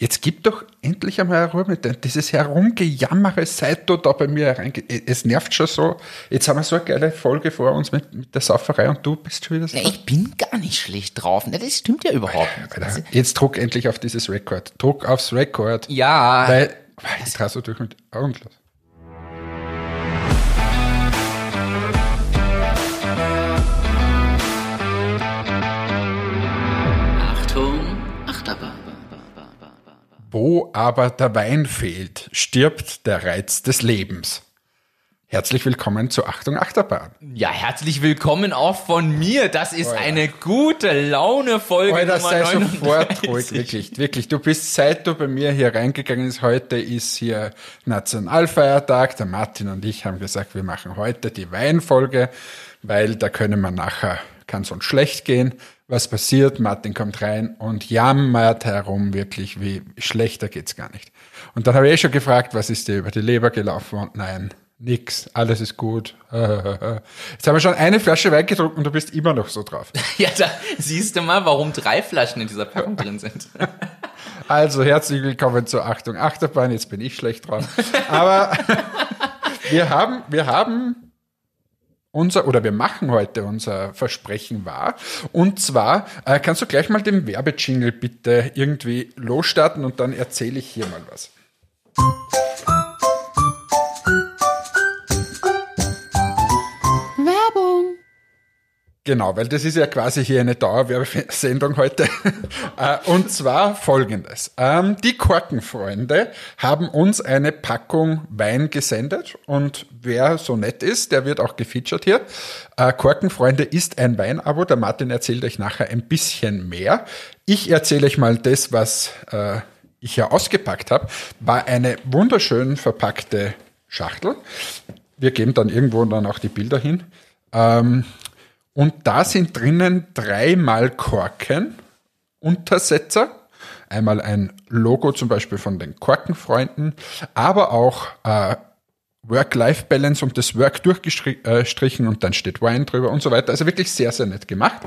Jetzt gib doch endlich einmal Ruhe. Dieses Herumgejammere, seit du da bei mir reinge... Es nervt schon so. Jetzt haben wir so eine geile Folge vor uns mit, mit der Sauferei und du bist schon wieder so. Ja, ich bin gar nicht schlecht drauf. Na, Das stimmt ja überhaupt nicht. Alter, jetzt druck endlich auf dieses Rekord. Druck aufs Rekord. Ja, Weil, weil ich trau so durch mit Augen los. Wo aber der Wein fehlt, stirbt der Reiz des Lebens. Herzlich willkommen zu Achtung Achterbahn. ja, herzlich willkommen auch von mir. Das ist Alter. eine gute Laune-Folge Alter, Nummer sei 39. sofort ruhig, wirklich, wirklich. Du bist, seit du bei mir hier reingegangen bist, heute ist hier Nationalfeiertag. Der Martin und ich haben gesagt, wir machen heute die Weinfolge, weil da können wir nachher, kann es uns schlecht gehen. Was passiert? Martin kommt rein und jammert herum, wirklich, wie schlechter geht's gar nicht. Und dann habe ich eh schon gefragt, was ist dir über die Leber gelaufen? Und nein, nix, alles ist gut. Jetzt haben wir schon eine Flasche Wein getrunken und du bist immer noch so drauf. Ja, da siehst du mal, warum drei Flaschen in dieser Packung drin sind. Also herzlich willkommen zur Achtung Achterbahn. Jetzt bin ich schlecht drauf. Aber wir haben, wir haben unser, oder wir machen heute unser Versprechen wahr. Und zwar, äh, kannst du gleich mal den Werbejingle bitte irgendwie losstarten und dann erzähle ich hier mal was. Genau, weil das ist ja quasi hier eine Dauerwerbesendung heute. Äh, Und zwar folgendes. Ähm, Die Korkenfreunde haben uns eine Packung Wein gesendet und wer so nett ist, der wird auch gefeatured hier. Äh, Korkenfreunde ist ein Weinabo. Der Martin erzählt euch nachher ein bisschen mehr. Ich erzähle euch mal das, was äh, ich ja ausgepackt habe. War eine wunderschön verpackte Schachtel. Wir geben dann irgendwo dann auch die Bilder hin. Ähm, und da sind drinnen dreimal Korken, Untersetzer, einmal ein Logo zum Beispiel von den Korkenfreunden, aber auch äh, Work-Life-Balance und das Work durchgestrichen und dann steht Wine drüber und so weiter. Also wirklich sehr, sehr nett gemacht.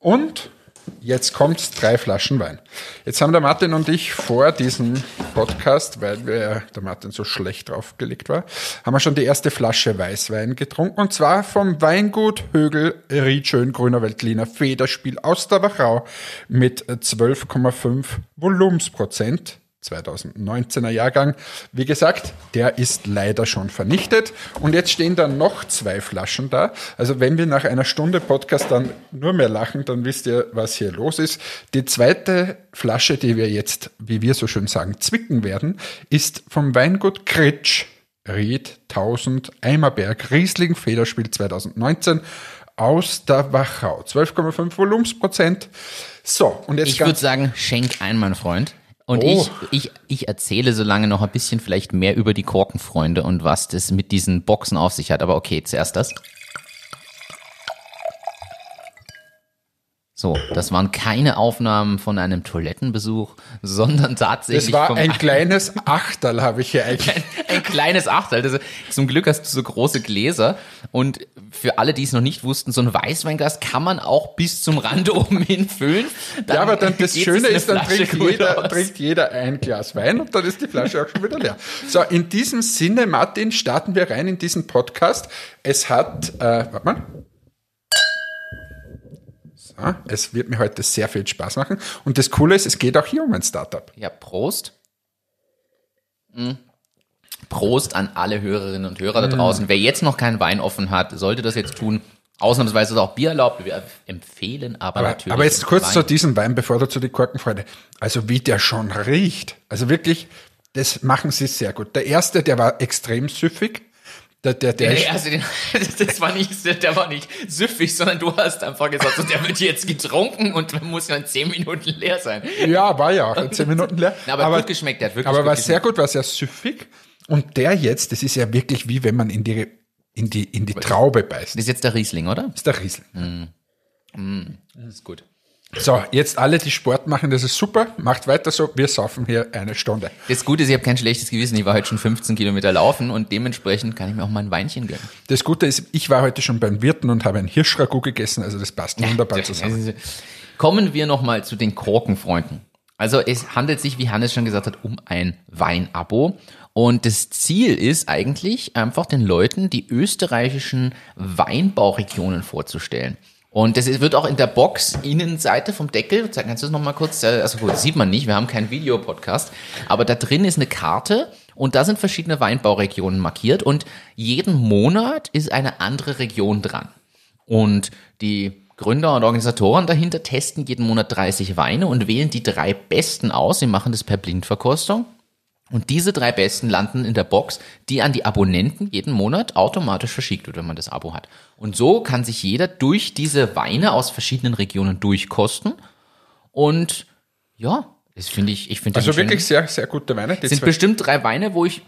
Und jetzt kommt's, drei Flaschen Wein. Jetzt haben der Martin und ich vor diesem Podcast, weil wir, der Martin so schlecht draufgelegt war, haben wir schon die erste Flasche Weißwein getrunken und zwar vom Weingut Högel Riedschön Grüner Veltliner Federspiel aus der Wachau mit 12,5 Volumensprozent. 2019er Jahrgang. Wie gesagt, der ist leider schon vernichtet. Und jetzt stehen da noch zwei Flaschen da. Also wenn wir nach einer Stunde Podcast dann nur mehr lachen, dann wisst ihr, was hier los ist. Die zweite Flasche, die wir jetzt, wie wir so schön sagen, zwicken werden, ist vom Weingut Kritsch. Ried 1000 Eimerberg Riesling Federspiel 2019 aus der Wachau. 12,5 Volumensprozent. So, und jetzt Ich würde sagen, schenk ein, mein Freund. Und Oh. ich, ich, ich erzähle so lange noch ein bisschen vielleicht mehr über die Korkenfreunde und was das mit diesen Boxen auf sich hat. Aber okay, zuerst das. So, das waren keine Aufnahmen von einem Toilettenbesuch, sondern tatsächlich Das war ein kleines Achterl, habe ich hier eigentlich. ein kleines Achtel. Das, zum Glück hast du so große Gläser. Und für alle, die es noch nicht wussten, so ein Weißweinglas kann man auch bis zum Rand oben hin füllen. Dann Ja, aber dann das Schöne ist, dann Flasche trinkt jeder, trinkt jeder ein Glas Wein und dann ist die Flasche auch schon wieder leer. So, in diesem Sinne, Martin, starten wir rein in diesen Podcast. Es hat, äh, warte mal. So, es wird mir heute sehr viel Spaß machen. Und das Coole ist, es geht auch hier um ein Startup. Ja, Prost. Mm. Prost an alle Hörerinnen und Hörer da draußen. Wer jetzt noch keinen Wein offen hat, sollte das jetzt tun. Ausnahmsweise ist auch Bier erlaubt. Wir empfehlen aber, Aber, natürlich. aber jetzt kurz Wein. zu diesem Wein, bevor du zu die Korkenfreude. Also wie der schon riecht. Also wirklich, das machen sie sehr gut. Der erste, der war extrem süffig. Der, der, der, Nee, also den, das war nicht, der war nicht süffig, sondern du hast einfach gesagt, so, der wird jetzt getrunken und muss ja in zehn Minuten leer sein. Ja, war ja auch in zehn Minuten leer. Na, aber gut geschmeckt, der hat wirklich Aber gut war geschmeckt. sehr gut, war sehr süffig. Und der jetzt, das ist ja wirklich wie wenn man in die, in die, in die Traube beißt. Das ist jetzt der Riesling, oder? Das ist der Riesling. Das ist gut. So, jetzt alle, die Sport machen, das ist super. Macht weiter so. Wir saufen hier eine Stunde. Das Gute ist, ich habe kein schlechtes Gewissen. Ich war heute schon 15 Kilometer laufen und dementsprechend kann ich mir auch mal ein Weinchen gönnen. Das Gute ist, ich war heute schon beim Wirten und habe ein Hirschragout gegessen, also das passt wunderbar zusammen. Kommen wir nochmal zu den Korkenfreunden. Also es handelt sich, wie Hannes schon gesagt hat, um ein Weinabo. Und das Ziel ist eigentlich einfach den Leuten die österreichischen Weinbauregionen vorzustellen. Und das wird auch in der Box Innenseite vom Deckel, kannst du das nochmal kurz, also gut, sieht man nicht, wir haben keinen Videopodcast, aber da drin ist eine Karte und da sind verschiedene Weinbauregionen markiert und jeden Monat ist eine andere Region dran. Und die Gründer und Organisatoren dahinter testen jeden Monat 30 Weine und wählen die drei besten aus. Sie machen das per Blindverkostung. Und diese drei besten landen in der Box, die an die Abonnenten jeden Monat automatisch verschickt wird, wenn man das Abo hat. Und so kann sich jeder durch diese Weine aus verschiedenen Regionen durchkosten. Und ja, das finde ich, ich finde das Also wirklich sehr, sehr gute Weine. Die sind bestimmt drei Weine, wo ich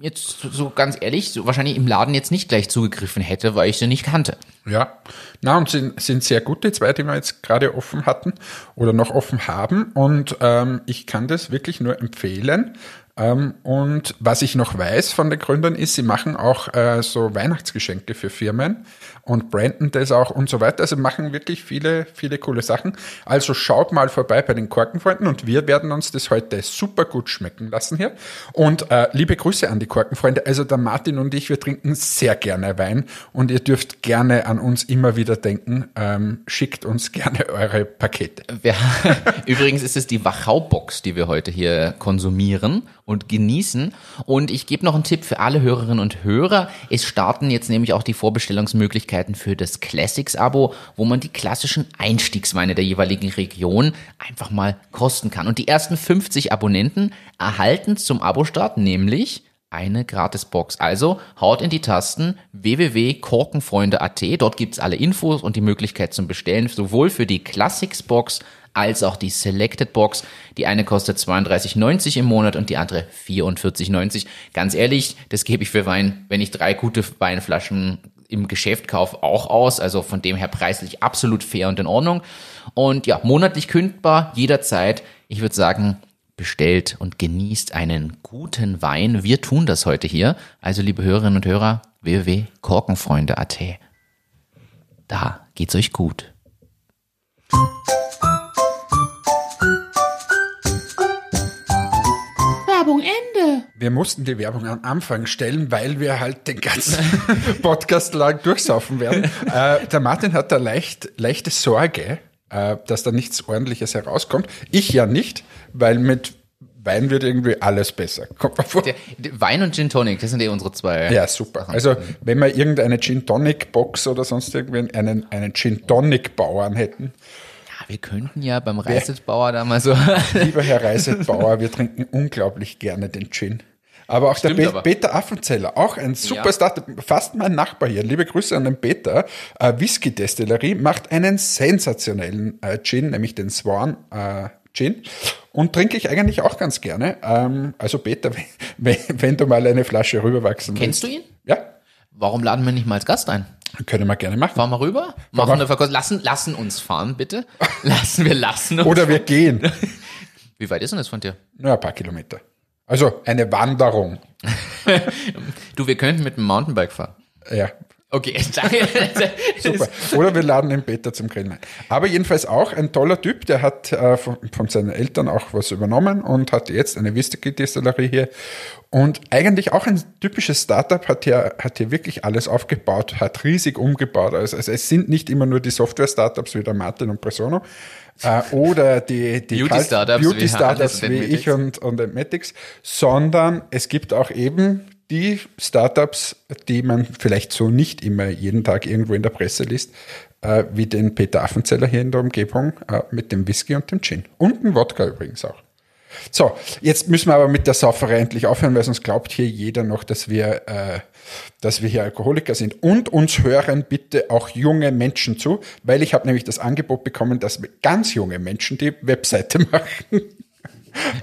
jetzt so- so ganz ehrlich, so wahrscheinlich im Laden jetzt nicht gleich zugegriffen hätte, weil ich sie nicht kannte. Ja, na und sind, sind sehr gut, die zwei, die wir jetzt gerade offen hatten oder noch offen haben. Und ähm, ich kann das wirklich nur empfehlen. Ähm, und was ich noch weiß von den Gründern ist, sie machen auch äh, so Weihnachtsgeschenke für Firmen und branden das auch und so weiter. Also machen wirklich viele, viele coole Sachen. Also schaut mal vorbei bei den Korkenfreunden und wir werden uns das heute super gut schmecken lassen hier. Und äh, liebe Grüße an die Korkenfreunde. Also der Martin und ich, wir trinken sehr gerne Wein und ihr dürft gerne an uns immer wieder denken. Ähm, schickt uns gerne eure Pakete. Wir, übrigens ist es die Wachau-Box, die wir heute hier konsumieren und genießen. Und ich gebe noch einen Tipp für alle Hörerinnen und Hörer. Es starten jetzt nämlich auch die Vorbestellungsmöglichkeiten für das Classics-Abo, wo man die klassischen Einstiegsweine der jeweiligen Region einfach mal kosten kann. Und die ersten 50 Abonnenten erhalten zum Abo-Start nämlich eine Gratisbox. Also haut in die Tasten www.korkenfreunde.at. Dort gibt's alle Infos und die Möglichkeit zum Bestellen, sowohl für die Classics Box als auch die Selected Box. Die eine kostet 32,90 im Monat und die andere 44,90. Ganz ehrlich, das gebe ich für Wein, wenn ich drei gute Weinflaschen im Geschäft kaufe, auch aus. Also von dem her preislich absolut fair und in Ordnung. Und ja, monatlich kündbar, jederzeit. Ich würde sagen, bestellt und genießt einen guten Wein. Wir tun das heute hier. Also, liebe Hörerinnen und Hörer, www.korkenfreunde.at. Da geht's euch gut. Ende. Wir mussten die Werbung am Anfang stellen, weil wir halt den ganzen Podcast lang durchsaufen werden. Äh, der Martin hat da leicht, leichte Sorge, äh, dass da nichts Ordentliches herauskommt. Ich ja nicht, weil mit Wein wird irgendwie alles besser. Kommt mal vor. Der, der Wein und Gin Tonic, das sind eh unsere zwei. Ja, super. Also, wenn wir irgendeine Gin Tonic Box oder sonst irgendwie einen, einen Gin Tonic Bauern hätten, wir könnten ja beim Reisetbauer da mal so. lieber Herr Reisetbauer, wir trinken unglaublich gerne den Gin. Aber auch Stimmt der aber. Pe Peter Affenzeller, auch ein super Ja. Fast mein Nachbar hier. Liebe Grüße an den Peter. Äh, Whisky Destillerie macht einen sensationellen äh, Gin, nämlich den Swan äh, Gin. Und trinke ich eigentlich auch ganz gerne. Ähm, also Peter, wenn, wenn du mal eine Flasche rüberwachsen Kennst du willst. ihn? Ja, Warum laden wir nicht mal als Gast ein? Können wir gerne machen. Fahren wir rüber? Machen eine Verkostung. Lassen, lassen uns fahren, bitte. Lassen wir lassen uns. Oder wir gehen. Wie weit ist denn das von dir? Nur ein paar Kilometer. Also eine Wanderung. Du, wir könnten mit dem Mountainbike fahren. Ja, Okay, danke. Super. Oder wir laden den Peter zum Grillen ein. Aber jedenfalls auch ein toller Typ, der hat äh, von, von seinen Eltern auch was übernommen und hat jetzt eine Whisky-Destillerie hier. Und eigentlich auch ein typisches Startup, hat hier, hat hier wirklich alles aufgebaut, hat riesig umgebaut. Also, also es sind nicht immer nur die Software-Startups wie der Martin und Presono, äh, oder die, die Beauty-Startups wie Beauty-Startups Hannes und wie ich und, und Entmatics, sondern es gibt auch eben die Startups, die man vielleicht so nicht immer jeden Tag irgendwo in der Presse liest, äh, wie den Peter Affenzeller hier in der Umgebung äh, mit dem Whisky und dem Gin. Und dem Wodka übrigens auch. So, jetzt müssen wir aber mit der Sauferei endlich aufhören, weil sonst glaubt hier jeder noch, dass wir, äh, dass wir hier Alkoholiker sind. Und uns hören bitte auch junge Menschen zu, weil ich habe nämlich das Angebot bekommen, dass ganz junge Menschen die Webseite machen.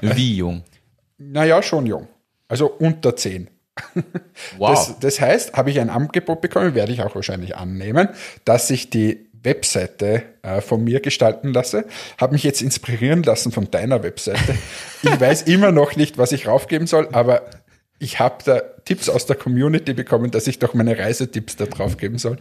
Wie jung? Naja, schon jung. Also unter 10. Wow. Das, das heißt, habe ich ein Angebot bekommen, werde ich auch wahrscheinlich annehmen, dass ich die Webseite äh, von mir gestalten lasse. Habe mich jetzt inspirieren lassen von deiner Webseite. Ich weiß immer noch nicht, was ich raufgeben soll, aber ich habe da Tipps aus der Community bekommen, dass ich doch meine Reisetipps da drauf geben soll.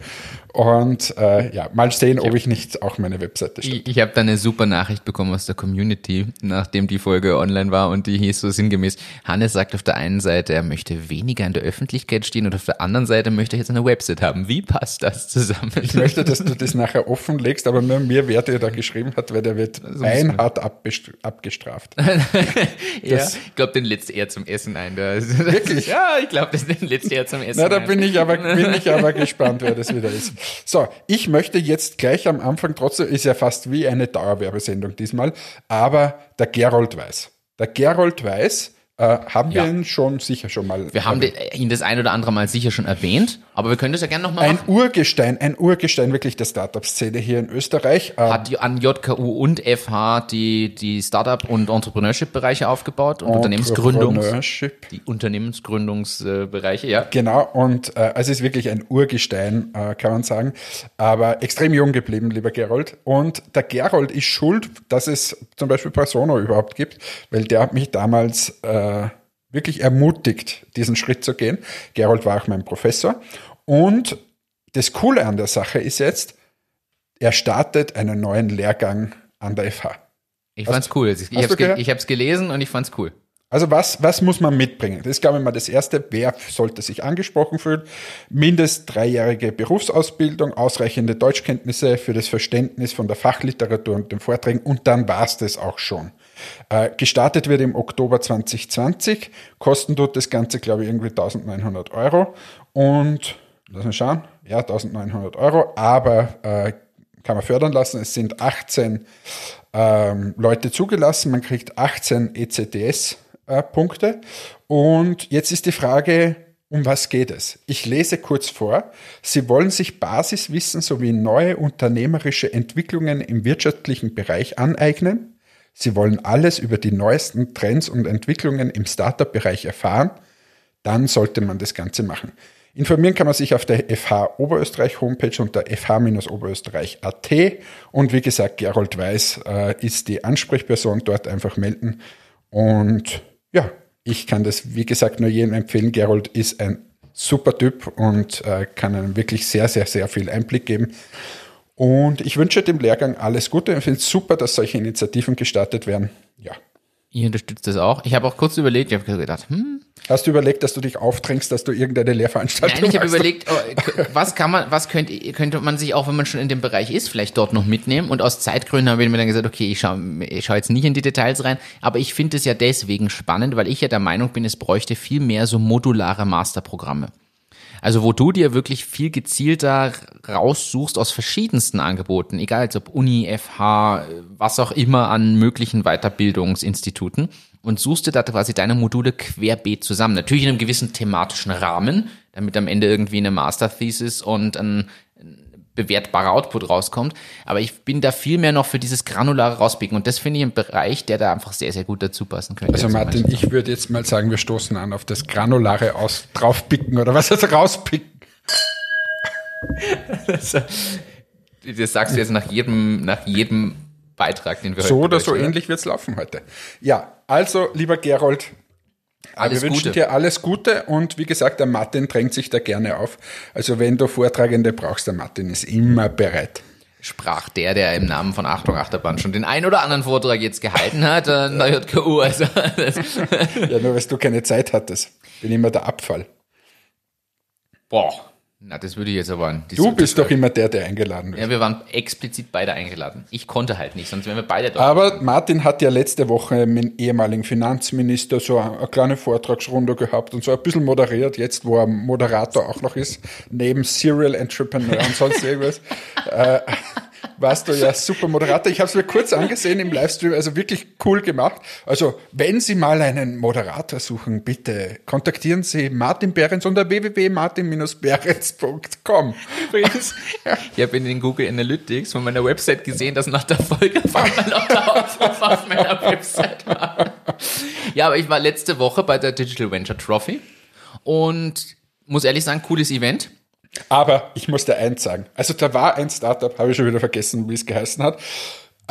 Und äh, ja, mal sehen, ob ich nicht auch meine Webseite stelle. Ich, ich habe da eine super Nachricht bekommen aus der Community, nachdem die Folge online war und die hieß so sinngemäß, Hannes sagt auf der einen Seite, er möchte weniger in der Öffentlichkeit stehen und auf der anderen Seite möchte er jetzt eine Website haben. Wie passt das zusammen? Ich möchte, dass du das nachher offenlegst, aber nur mir, wer dir da geschrieben hat, weil der wird beinhart abgestraft. ja, ich glaube, den lädst er zum Essen ein. Wirklich? Ja, ich glaube, den lädst er zum Essen Na, da bin ich aber, bin ich aber gespannt, wer das wieder ist. So, ich möchte jetzt gleich am Anfang trotzdem, ist ja fast wie eine Dauerwerbesendung diesmal, aber der Gerold Weiß. Der Gerold Weiß, äh, haben wir Ja. ihn schon sicher schon mal. Wir haben den, ihn das ein oder andere Mal sicher schon erwähnt, aber wir können das ja gerne nochmal ein machen. Urgestein, ein Urgestein wirklich der Startup-Szene hier in Österreich. Äh, Hat an JKU und FH die, die Startup- und Entrepreneurship-Bereiche aufgebaut und Unternehmensgründungs, Entrepreneurship. die Unternehmensgründungsbereiche, ja. Genau, und äh, es ist wirklich ein Urgestein, äh, kann man sagen, aber extrem jung geblieben, lieber Gerold. Und der Gerold ist schuld, dass es zum Beispiel Persono überhaupt gibt, weil der hat mich damals äh, wirklich ermutigt, diesen Schritt zu gehen. Gerold war auch mein Professor. Und das Coole an der Sache ist jetzt, er startet einen neuen Lehrgang an der FH. Ich fand's cool. Ich, hast hab's, du ge gelesen und ich fand's cool. Also was, was muss man mitbringen? Das ist, glaube ich, mal das Erste. Wer sollte sich angesprochen fühlen? Mindest dreijährige Berufsausbildung, ausreichende Deutschkenntnisse für das Verständnis von der Fachliteratur und den Vorträgen und dann war's das auch schon. Äh, gestartet wird im Oktober 2020. Kosten tut das Ganze, glaube ich, irgendwie 1900 Euro. Und, lass mal schauen, ja, 1900 Euro, aber äh, kann man fördern lassen. Es sind 18 ähm, Leute zugelassen. Man kriegt 18 ECTS-Punkte. Und jetzt ist die Frage, um was geht es? Ich lese kurz vor. Sie wollen sich Basiswissen sowie neue unternehmerische Entwicklungen im wirtschaftlichen Bereich aneignen. Sie wollen alles über die neuesten Trends und Entwicklungen im Startup-Bereich erfahren. Dann sollte man das Ganze machen. Informieren kann man sich auf der FH Oberösterreich Homepage unter fh-oberösterreich.at und wie gesagt, Gerold Weiß äh, ist die Ansprechperson, dort einfach melden und ja, ich kann das wie gesagt nur jedem empfehlen. Gerold ist ein super Typ und äh, kann einem wirklich sehr, sehr, sehr viel Einblick geben. Und ich wünsche dem Lehrgang alles Gute. Ich finde es super, dass solche Initiativen gestartet werden. Ja. Ich unterstütze das auch. Ich habe auch kurz überlegt, ich habe gedacht, hm, Hast du überlegt, dass du dich aufdrängst, dass du irgendeine Lehrveranstaltung Nein, ich habe überlegt, oh, was kann man, was könnte, könnte man sich auch, wenn man schon in dem Bereich ist, vielleicht dort noch mitnehmen. Und aus Zeitgründen habe ich mir dann gesagt, okay, ich schaue ich schau jetzt nicht in die Details rein, aber ich finde es ja deswegen spannend, weil ich ja der Meinung bin, es bräuchte viel mehr so modulare Masterprogramme. Also wo du dir wirklich viel gezielter raussuchst aus verschiedensten Angeboten, egal ob Uni, FH, was auch immer an möglichen Weiterbildungsinstituten und suchst dir da quasi deine Module querbeet zusammen. Natürlich in einem gewissen thematischen Rahmen, damit am Ende irgendwie eine Masterthesis und ein bewertbarer Output rauskommt. Aber ich bin da viel mehr noch für dieses granulare Rauspicken und das finde ich ein Bereich, der da einfach sehr, sehr gut dazu passen könnte. Also Zum Martin, ich würde jetzt mal sagen, wir stoßen an auf das granulare aus draufpicken oder was also rauspicken. Das sagst du jetzt nach jedem, nach jedem Beitrag, den wir So heute oder so ähnlich wird's laufen heute. Ja, also lieber Gerold, Alles wir wünschen Gute. dir alles Gute und wie gesagt, der Martin drängt sich da gerne auf. Also wenn du Vortragende brauchst, der Martin ist immer bereit. sprach der, der im Namen von Achtung Achterbahn schon den ein oder anderen Vortrag jetzt gehalten hat, äh, an der JKU. Also, Ja, nur weil du keine Zeit hattest. Bin immer der Abfall. boah, na, das würde ich jetzt aber. Das, Du bist doch immer der, der eingeladen wird. Ja, wir waren explizit beide eingeladen. Ich konnte halt nicht, sonst wären wir beide dort. Aber Martin hat ja letzte Woche mit dem ehemaligen Finanzminister so eine, eine kleine Vortragsrunde gehabt und so ein bisschen moderiert, jetzt wo er Moderator auch noch ist, neben Serial Entrepreneur und sonst irgendwas. äh, warst du ja super Moderator. Ich habe es mir kurz angesehen im Livestream, also wirklich cool gemacht. Also wenn Sie mal einen Moderator suchen, bitte kontaktieren Sie Martin Behrens unter www.martin-behrens.com. Übrigens, ich habe in den Google Analytics von meiner Website gesehen, dass nach der Folge auf meiner Website war. Ja, aber ich war letzte Woche bei der Digital Venture Trophy und muss ehrlich sagen, cooles Event. Aber ich muss dir eins sagen. Also da war ein Startup, habe ich schon wieder vergessen, wie es geheißen hat.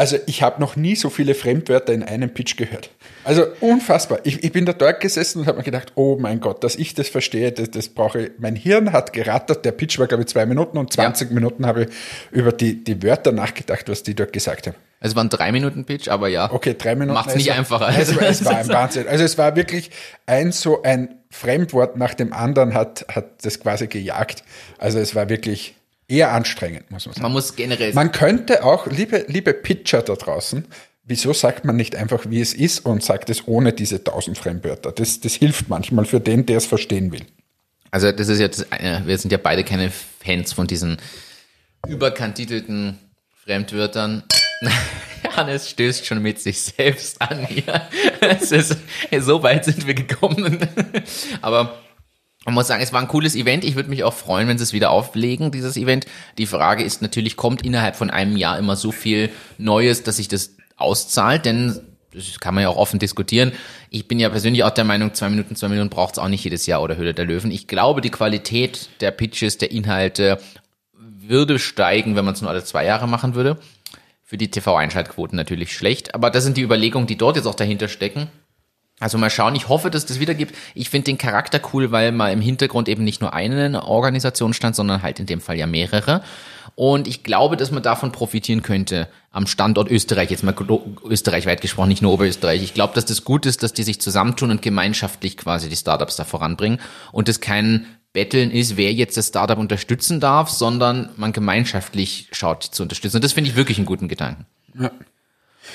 Also ich habe noch nie so viele Fremdwörter in einem Pitch gehört. Also unfassbar. Ich, ich bin da dort gesessen und habe mir gedacht, oh mein Gott, dass ich das verstehe, das, das brauche ich. Mein Hirn hat gerattert. Der Pitch war, glaube ich, zwei Minuten und 20 ja. Minuten habe ich über die, die Wörter nachgedacht, was die dort gesagt haben. Es war ein drei Minuten Pitch, aber ja. Okay, drei Minuten. Macht es nicht einfacher. Also, es war ein Wahnsinn. Also es war wirklich ein so ein Fremdwort nach dem anderen hat, hat das quasi gejagt. Also es war wirklich eher anstrengend, muss man sagen. Man muss generell. Man könnte auch, liebe, liebe Pitcher da draußen, wieso sagt man nicht einfach, wie es ist und sagt es ohne diese tausend Fremdwörter? Das, das hilft manchmal für den, der es verstehen will. Also das ist jetzt, wir sind ja beide keine Fans von diesen überkantitelten Fremdwörtern. Hannes stößt schon mit sich selbst an hier. Es ist, so weit sind wir gekommen. Aber man muss sagen, es war ein cooles Event. Ich würde mich auch freuen, wenn sie es wieder auflegen, dieses Event. Die Frage ist natürlich, kommt innerhalb von einem Jahr immer so viel Neues, dass sich das auszahlt? Denn das kann man ja auch offen diskutieren. Ich bin ja persönlich auch der Meinung, zwei Minuten, zwei Minuten braucht es auch nicht jedes Jahr oder Höhle der Löwen. Ich glaube, die Qualität der Pitches, der Inhalte würde steigen, wenn man es nur alle zwei Jahre machen würde. Für die TV-Einschaltquoten natürlich schlecht. Aber das sind die Überlegungen, die dort jetzt auch dahinter stecken. Also mal schauen, ich hoffe, dass das wieder gibt. Ich finde den Charakter cool, weil mal im Hintergrund eben nicht nur eine Organisation stand, sondern halt in dem Fall ja mehrere. Und ich glaube, dass man davon profitieren könnte am Standort Österreich, jetzt mal österreichweit gesprochen, nicht nur Oberösterreich. Ich glaube, dass das gut ist, dass die sich zusammentun und gemeinschaftlich quasi die Startups da voranbringen und es kein Betteln ist, wer jetzt das Startup unterstützen darf, sondern man gemeinschaftlich schaut zu unterstützen. Und das finde ich wirklich einen guten Gedanken. Ja.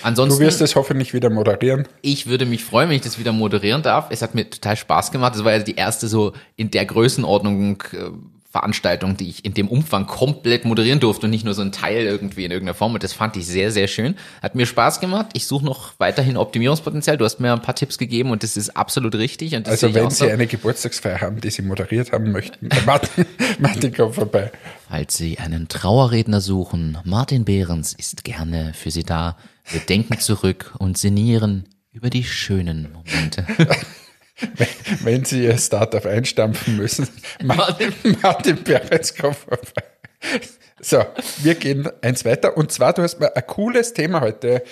Ansonsten, du wirst es hoffentlich wieder moderieren. Ich würde mich freuen, wenn ich das wieder moderieren darf. Es hat mir total Spaß gemacht. Das war ja die erste so in der Größenordnung äh, Veranstaltung, die ich in dem Umfang komplett moderieren durfte und nicht nur so ein Teil irgendwie in irgendeiner Form. Und das fand ich sehr, sehr schön. Hat mir Spaß gemacht. Ich suche noch weiterhin Optimierungspotenzial. Du hast mir ein paar Tipps gegeben und das ist absolut richtig. also wenn Sie so. eine Geburtstagsfeier haben, die Sie moderiert haben möchten, Martin, Martin kommt vorbei. Falls Sie einen Trauerredner suchen, Martin Behrens ist gerne für Sie da. Wir denken zurück und sinnieren über die schönen Momente. wenn Sie Ihr Startup einstampfen müssen, Martin, Martin kommt vorbei. So, wir gehen eins weiter. Und zwar, du hast mir ein cooles Thema heute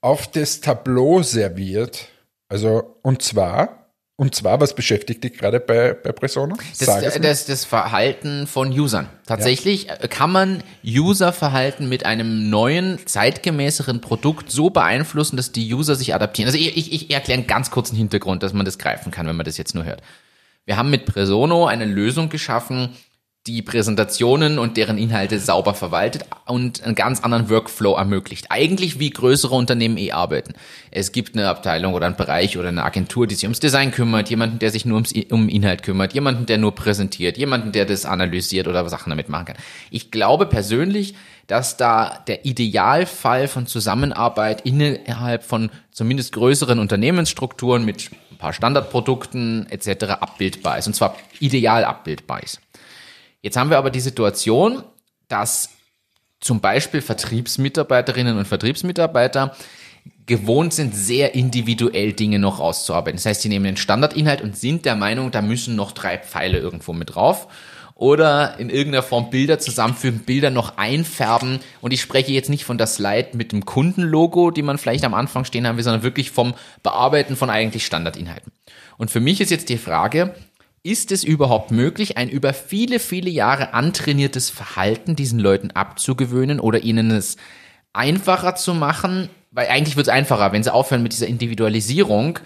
auf das Tableau serviert. Also, und zwar und zwar, was beschäftigt dich gerade bei, bei Presona? Das, das, das Verhalten von Usern. Tatsächlich ja. kann man Userverhalten mit einem neuen, zeitgemäßeren Produkt so beeinflussen, dass die User sich adaptieren. Also ich, ich, ich erkläre einen ganz kurzen Hintergrund, dass man das greifen kann, wenn man das jetzt nur hört. Wir haben mit Presono eine Lösung geschaffen, die Präsentationen und deren Inhalte sauber verwaltet und einen ganz anderen Workflow ermöglicht. Eigentlich wie größere Unternehmen eh arbeiten. Es gibt eine Abteilung oder einen Bereich oder eine Agentur, die sich ums Design kümmert, jemanden, der sich nur ums, um Inhalt kümmert, jemanden, der nur präsentiert, jemanden, der das analysiert oder Sachen damit machen kann. Ich glaube persönlich, dass da der Idealfall von Zusammenarbeit innerhalb von zumindest größeren Unternehmensstrukturen mit ein paar Standardprodukten etc. abbildbar ist. Und zwar ideal abbildbar ist. Jetzt haben wir aber die Situation, dass zum Beispiel Vertriebsmitarbeiterinnen und Vertriebsmitarbeiter gewohnt sind, sehr individuell Dinge noch auszuarbeiten. Das heißt, sie nehmen den Standardinhalt und sind der Meinung, da müssen noch drei Pfeile irgendwo mit drauf. Oder in irgendeiner Form Bilder zusammenfügen, Bilder noch einfärben. Und ich spreche jetzt nicht von der Slide mit dem Kundenlogo, die man vielleicht am Anfang stehen haben will, sondern wirklich vom Bearbeiten von eigentlich Standardinhalten. Und für mich ist jetzt die Frage, ist es überhaupt möglich, ein über viele, viele Jahre antrainiertes Verhalten diesen Leuten abzugewöhnen oder ihnen es einfacher zu machen? Weil eigentlich wird es einfacher, wenn sie aufhören mit dieser Individualisierung,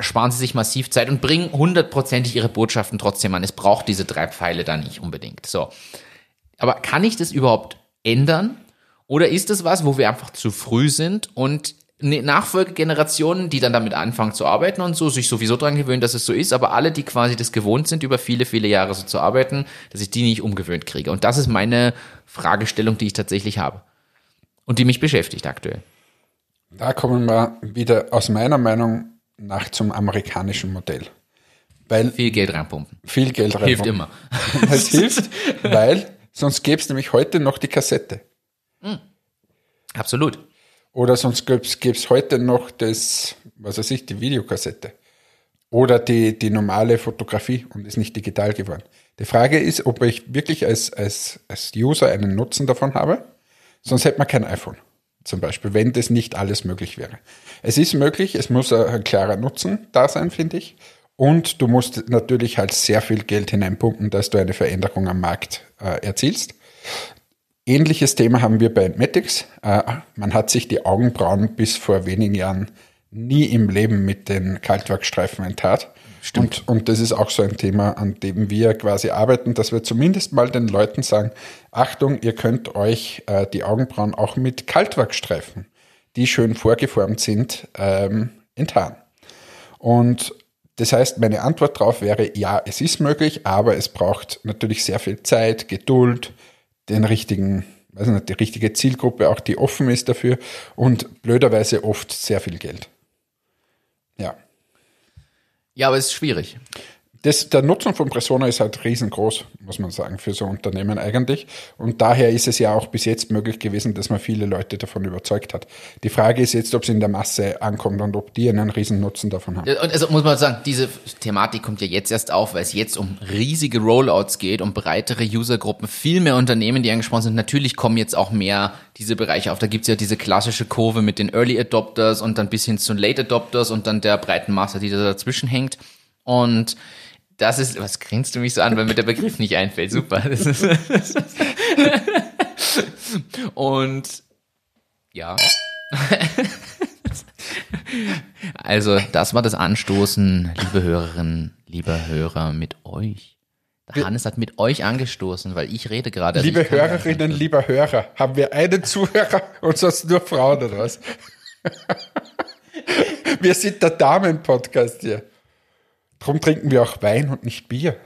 sparen sie sich massiv Zeit und bringen hundertprozentig ihre Botschaften trotzdem an. Es braucht diese drei Pfeile da nicht unbedingt. So. Aber kann ich das überhaupt ändern? Oder ist es was, wo wir einfach zu früh sind und Nachfolgegenerationen, die dann damit anfangen zu arbeiten und so, sich sowieso dran gewöhnen, dass es so ist, aber alle, die quasi das gewohnt sind, über viele, viele Jahre so zu arbeiten, dass ich die nicht umgewöhnt kriege. Und das ist meine Fragestellung, die ich tatsächlich habe. Und die mich beschäftigt aktuell. Da kommen wir wieder aus meiner Meinung nach zum amerikanischen Modell. Weil viel Geld reinpumpen. Viel Geld reinpumpen. Hilft immer. Es hilft, weil sonst gäbe es nämlich heute noch die Kassette. Mhm. Absolut. Oder sonst gäbe es heute noch das, was weiß ich, die Videokassette. Oder die, die normale Fotografie und ist nicht digital geworden. Die Frage ist, ob ich wirklich als, als, als User einen Nutzen davon habe. Sonst hätte man kein iPhone. zum Beispiel, wenn das nicht alles möglich wäre. Es ist möglich, es muss ein klarer Nutzen da sein, finde ich. Und du musst natürlich halt sehr viel Geld hineinpumpen, dass du eine Veränderung am Markt äh, erzielst. Ähnliches Thema haben wir bei Matics. Äh, man hat sich die Augenbrauen bis vor wenigen Jahren nie im Leben mit den Kaltwerkstreifen enttat. Stimmt. Und, und das ist auch so ein Thema, an dem wir quasi arbeiten, dass wir zumindest mal den Leuten sagen, Achtung, ihr könnt euch äh, die Augenbrauen auch mit Kaltwerkstreifen, die schön vorgeformt sind, ähm, enttarnen. Und das heißt, meine Antwort darauf wäre, ja, es ist möglich, aber es braucht natürlich sehr viel Zeit, Geduld, den richtigen, weiß nicht, die richtige Zielgruppe, auch die offen ist dafür und blöderweise oft sehr viel Geld. Ja. Ja, aber es ist schwierig. Das, der Nutzen von Persona ist halt riesengroß, muss man sagen, für so Unternehmen eigentlich. Und daher ist es ja auch bis jetzt möglich gewesen, dass man viele Leute davon überzeugt hat. Die Frage ist jetzt, ob es in der Masse ankommt und ob die einen riesen Nutzen davon haben. Und also muss man sagen, diese Thematik kommt ja jetzt erst auf, weil es jetzt um riesige Rollouts geht, um breitere Usergruppen, viel mehr Unternehmen, die angesprochen sind. Natürlich kommen jetzt auch mehr diese Bereiche auf. Da gibt's ja diese klassische Kurve mit den Early Adopters und dann bis hin zu Late Adopters und dann der breiten Masse, die da dazwischen hängt. Und das ist, was grinst du mich so an, weil mir der Begriff nicht einfällt. Super. Und ja. Also, das war das Anstoßen, liebe Hörerinnen, lieber Hörer, mit euch. Der Hannes hat mit euch angestoßen, weil ich rede gerade. Also liebe. Hörerinnen, lieber Hörer, haben wir einen Zuhörer und sonst nur Frauen oder was? wir sind der Damen-Podcast hier. Drum trinken wir auch Wein und nicht Bier.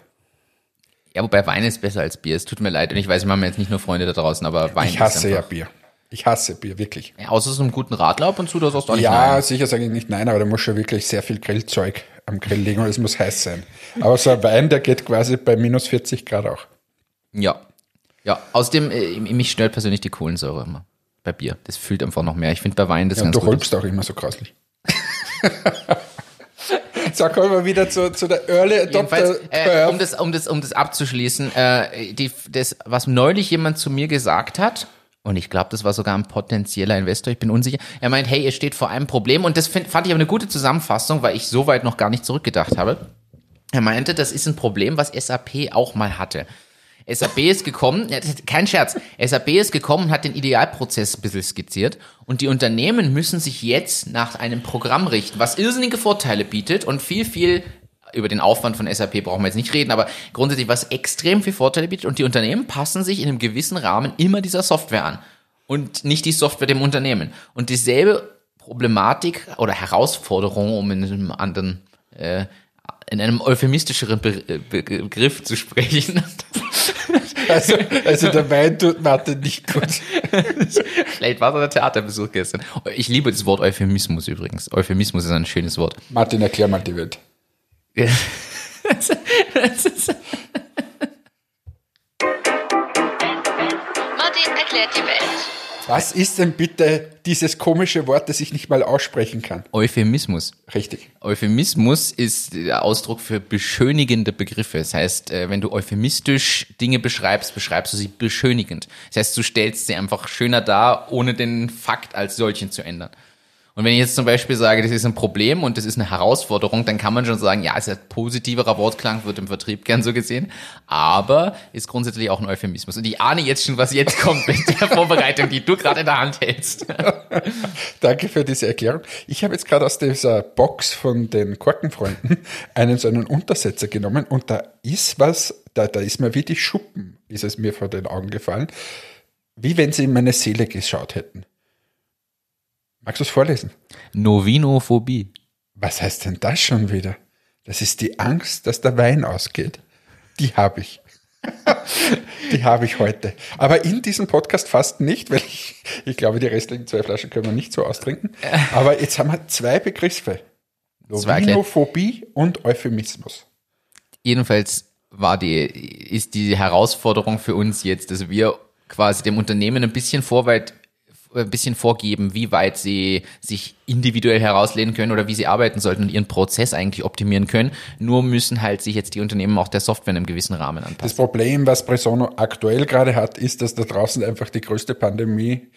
Ja, wobei Wein ist besser als Bier. Es tut mir leid. Und ich weiß, wir haben jetzt nicht nur Freunde da draußen, aber Wein Ich hasse ist ja Bier. Ich hasse Bier, wirklich. ja. Außer so einem guten Radler ab und zu, das hast du auch nicht Ja, nein. sicher sage ich nicht nein, aber da muss schon wirklich sehr viel Grillzeug am Grill liegen und es muss heiß sein. Aber so ein Wein, der geht quasi bei minus 40 Grad auch. Ja. Ja, außerdem, äh, mich stört persönlich die Kohlensäure immer. Bei Bier. Das fühlt einfach noch mehr. Ich finde bei Wein das Ja, und ganz du gut. rülpst auch immer so grauslich. so, kommen wir wieder zu, zu der Early Adopter äh, um, das, um, das, um das abzuschließen, äh, die, das, was neulich jemand zu mir gesagt hat, und ich glaube, das war sogar ein potenzieller Investor, ich bin unsicher, er meint, hey, ihr steht vor einem Problem, und das find, fand ich aber eine gute Zusammenfassung, weil ich so weit noch gar nicht zurückgedacht habe. Er meinte, das ist ein Problem, was SAP auch mal hatte. SAP ist gekommen, kein Scherz, SAP ist gekommen und hat den Idealprozess ein bisschen skizziert und die Unternehmen müssen sich jetzt nach einem Programm richten, was irrsinnige Vorteile bietet und viel, viel über den Aufwand von SAP brauchen wir jetzt nicht reden, aber grundsätzlich was extrem viel Vorteile bietet und die Unternehmen passen sich in einem gewissen Rahmen immer dieser Software an und nicht die Software dem Unternehmen. Und dieselbe Problematik oder Herausforderung, um in einem anderen, äh, in einem euphemistischeren Be Be Begriff zu sprechen, Also, also der Wein tut Mathe nicht gut. Vielleicht war es der Theaterbesuch gestern. Ich liebe das Wort Euphemismus übrigens. Euphemismus ist ein schönes Wort. Martin, erklär mal die Welt. Martin erklärt die Welt. Was ist denn bitte dieses komische Wort, das ich nicht mal aussprechen kann? Euphemismus. Richtig. Euphemismus ist der Ausdruck für beschönigende Begriffe. Das heißt, äh, wenn du euphemistisch Dinge beschreibst, beschreibst du sie beschönigend. Das heißt, du stellst sie einfach schöner dar, ohne den Fakt als solchen zu ändern. Und wenn ich jetzt zum Beispiel sage, das ist ein Problem und das ist eine Herausforderung, dann kann man schon sagen, ja, ist ein positiverer Wortklang, wird im Vertrieb gern so gesehen, aber ist grundsätzlich auch ein Euphemismus. Und ich ahne jetzt schon, was jetzt kommt mit der Vorbereitung, die du gerade in der Hand hältst. Danke für diese Erklärung. Ich habe jetzt gerade aus dieser Box von den Korkenfreunden einen so einen Untersetzer genommen und da ist was, da, da ist mir wie die Schuppen, ist es mir vor den Augen gefallen, wie wenn sie in meine Seele geschaut hätten. Magst du es vorlesen? Novinophobie. Was heißt denn das schon wieder? Das ist die Angst, dass der Wein ausgeht. Die habe ich. die habe ich heute. Aber in diesem Podcast fast nicht, weil ich, ich glaube, die restlichen zwei Flaschen können wir nicht so austrinken. Aber jetzt haben wir zwei Begriffe. Novinophobie und Euphemismus. jedenfalls war die, ist die Herausforderung für uns jetzt, dass wir quasi dem Unternehmen ein bisschen vorweit, ein bisschen vorgeben, wie weit sie sich individuell herauslehnen können oder wie sie arbeiten sollten und ihren Prozess eigentlich optimieren können. Nur müssen halt sich jetzt die Unternehmen auch der Software in einem gewissen Rahmen Das anpassen. Problem, was Presono aktuell gerade hat, ist, dass da draußen einfach die größte Pandemie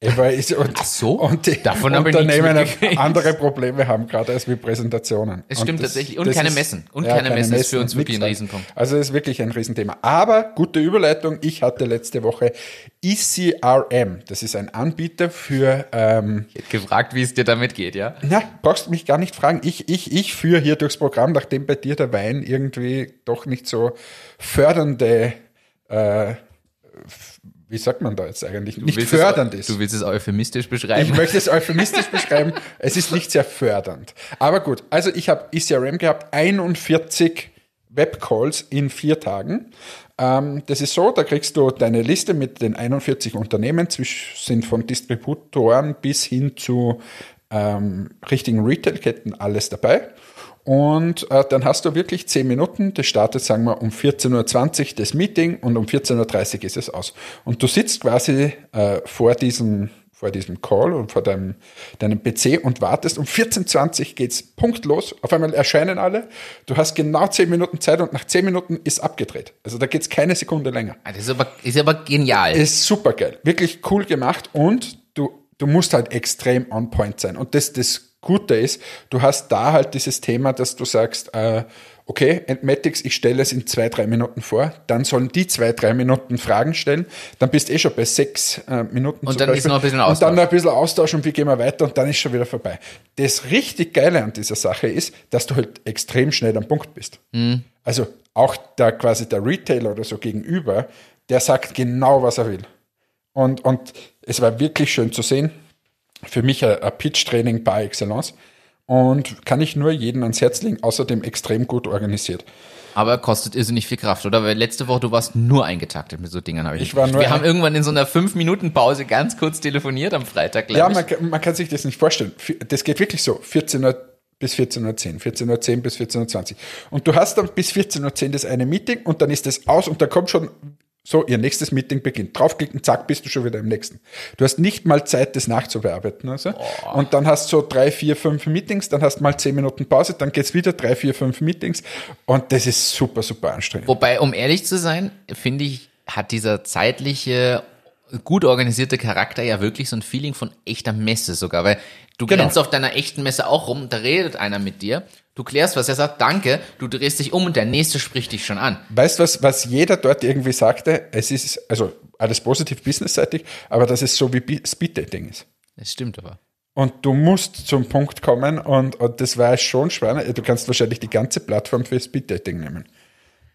Ist, und, Ach so? und die Davon habe ich nichts andere Probleme haben, gerade als wie Präsentationen. Es stimmt tatsächlich. Und keine Messen. Und keine Messen ist für uns wirklich ein Riesenpunkt. Also es ist wirklich ein Riesenthema. Aber gute Überleitung. Ich hatte letzte Woche ECRM. Das ist ein Anbieter für ähm, Ich hätte gefragt, wie es dir damit geht, ja? na, brauchst du mich gar nicht fragen. Ich, ich, ich führe hier durchs Programm, nachdem bei dir der Wein irgendwie doch nicht so fördernde, äh, wie sagt man da jetzt eigentlich, nicht willst fördernd es, ist. Du willst es euphemistisch Ich beschreiben. möchte es euphemistisch beschreiben. Es ist nicht sehr fördernd. Aber gut, also ich habe ECRM gehabt, 41 Webcalls in vier Tagen. Ähm, das ist so, da kriegst du deine Liste mit den 41 Unternehmen, zwisch- sind von Distributoren bis hin zu ähm, richtigen Retail-Ketten alles dabei. Und äh, dann hast du wirklich 10 Minuten, das startet, sagen wir, um 14.20 Uhr das Meeting und um 14.30 Uhr ist es aus. Und du sitzt quasi äh, vor diesem vor diesem Call und vor deinem, deinem PC und wartest. Um 14.20 Uhr geht's punktlos. Auf einmal erscheinen alle. Du hast genau 10 Minuten Zeit und nach 10 Minuten ist abgedreht. Also da geht's keine Sekunde länger. Ah, Das ist aber, ist aber genial. Ist super geil. Wirklich cool gemacht und du, du musst halt extrem on point sein. Und das, das Gute ist, du hast da halt dieses Thema, dass du sagst, äh, okay, Entmatics, ich stelle es in zwei, drei Minuten vor, dann sollen die zwei, drei Minuten Fragen stellen, dann bist du eh schon bei sechs äh, Minuten. Und dann ist Beispiel. noch ein bisschen Und dann Austausch. noch ein bisschen Austausch und wie gehen wir weiter und dann ist schon wieder vorbei. Das richtig Geile an dieser Sache ist, dass du halt extrem schnell am Punkt bist. Mhm. Also auch der quasi der Retailer oder so gegenüber, der sagt genau, was er will. Und, und es war wirklich schön zu sehen. Für mich ein, ein Pitch-Training par excellence. Und kann ich nur jeden ans Herz legen, außerdem extrem gut organisiert. Aber kostet irrsinnig viel Kraft, oder? Weil letzte Woche, du warst nur eingetaktet mit so Dingen, habe ich Ich war nur Wir haben irgendwann in so einer 5-Minuten-Pause ganz kurz telefoniert am Freitag, Ja, man, man kann sich das nicht vorstellen. Das geht wirklich so. 14 Uhr bis 14.10 Uhr, 14.10 Uhr bis 14.20 Uhr. Und du hast dann bis 14.10 Uhr das eine Meeting und dann ist das aus und da kommt schon so, ihr nächstes Meeting beginnt. Draufklicken, zack, bist du schon wieder im nächsten. Du hast nicht mal Zeit, das nachzubearbeiten. Also. Und dann hast du so drei, vier, fünf Meetings, dann hast du mal zehn Minuten Pause, dann geht's wieder drei, vier, fünf Meetings und das ist super, super anstrengend. Wobei, um ehrlich zu sein, finde ich, hat dieser zeitliche, gut organisierte Charakter ja wirklich so ein Feeling von echter Messe sogar, weil du Genau. rennst auf deiner echten Messe auch rum, da redet einer mit dir, du klärst was, er sagt Danke, du drehst dich um und der nächste spricht dich schon an. Weißt du, was, was jeder dort irgendwie sagte? Es ist, also alles positiv businessseitig, aber dass es so wie Speeddating ist. Das stimmt aber. Und du musst zum Punkt kommen und, und das war schon schwer. Du kannst wahrscheinlich die ganze Plattform für Speeddating nehmen.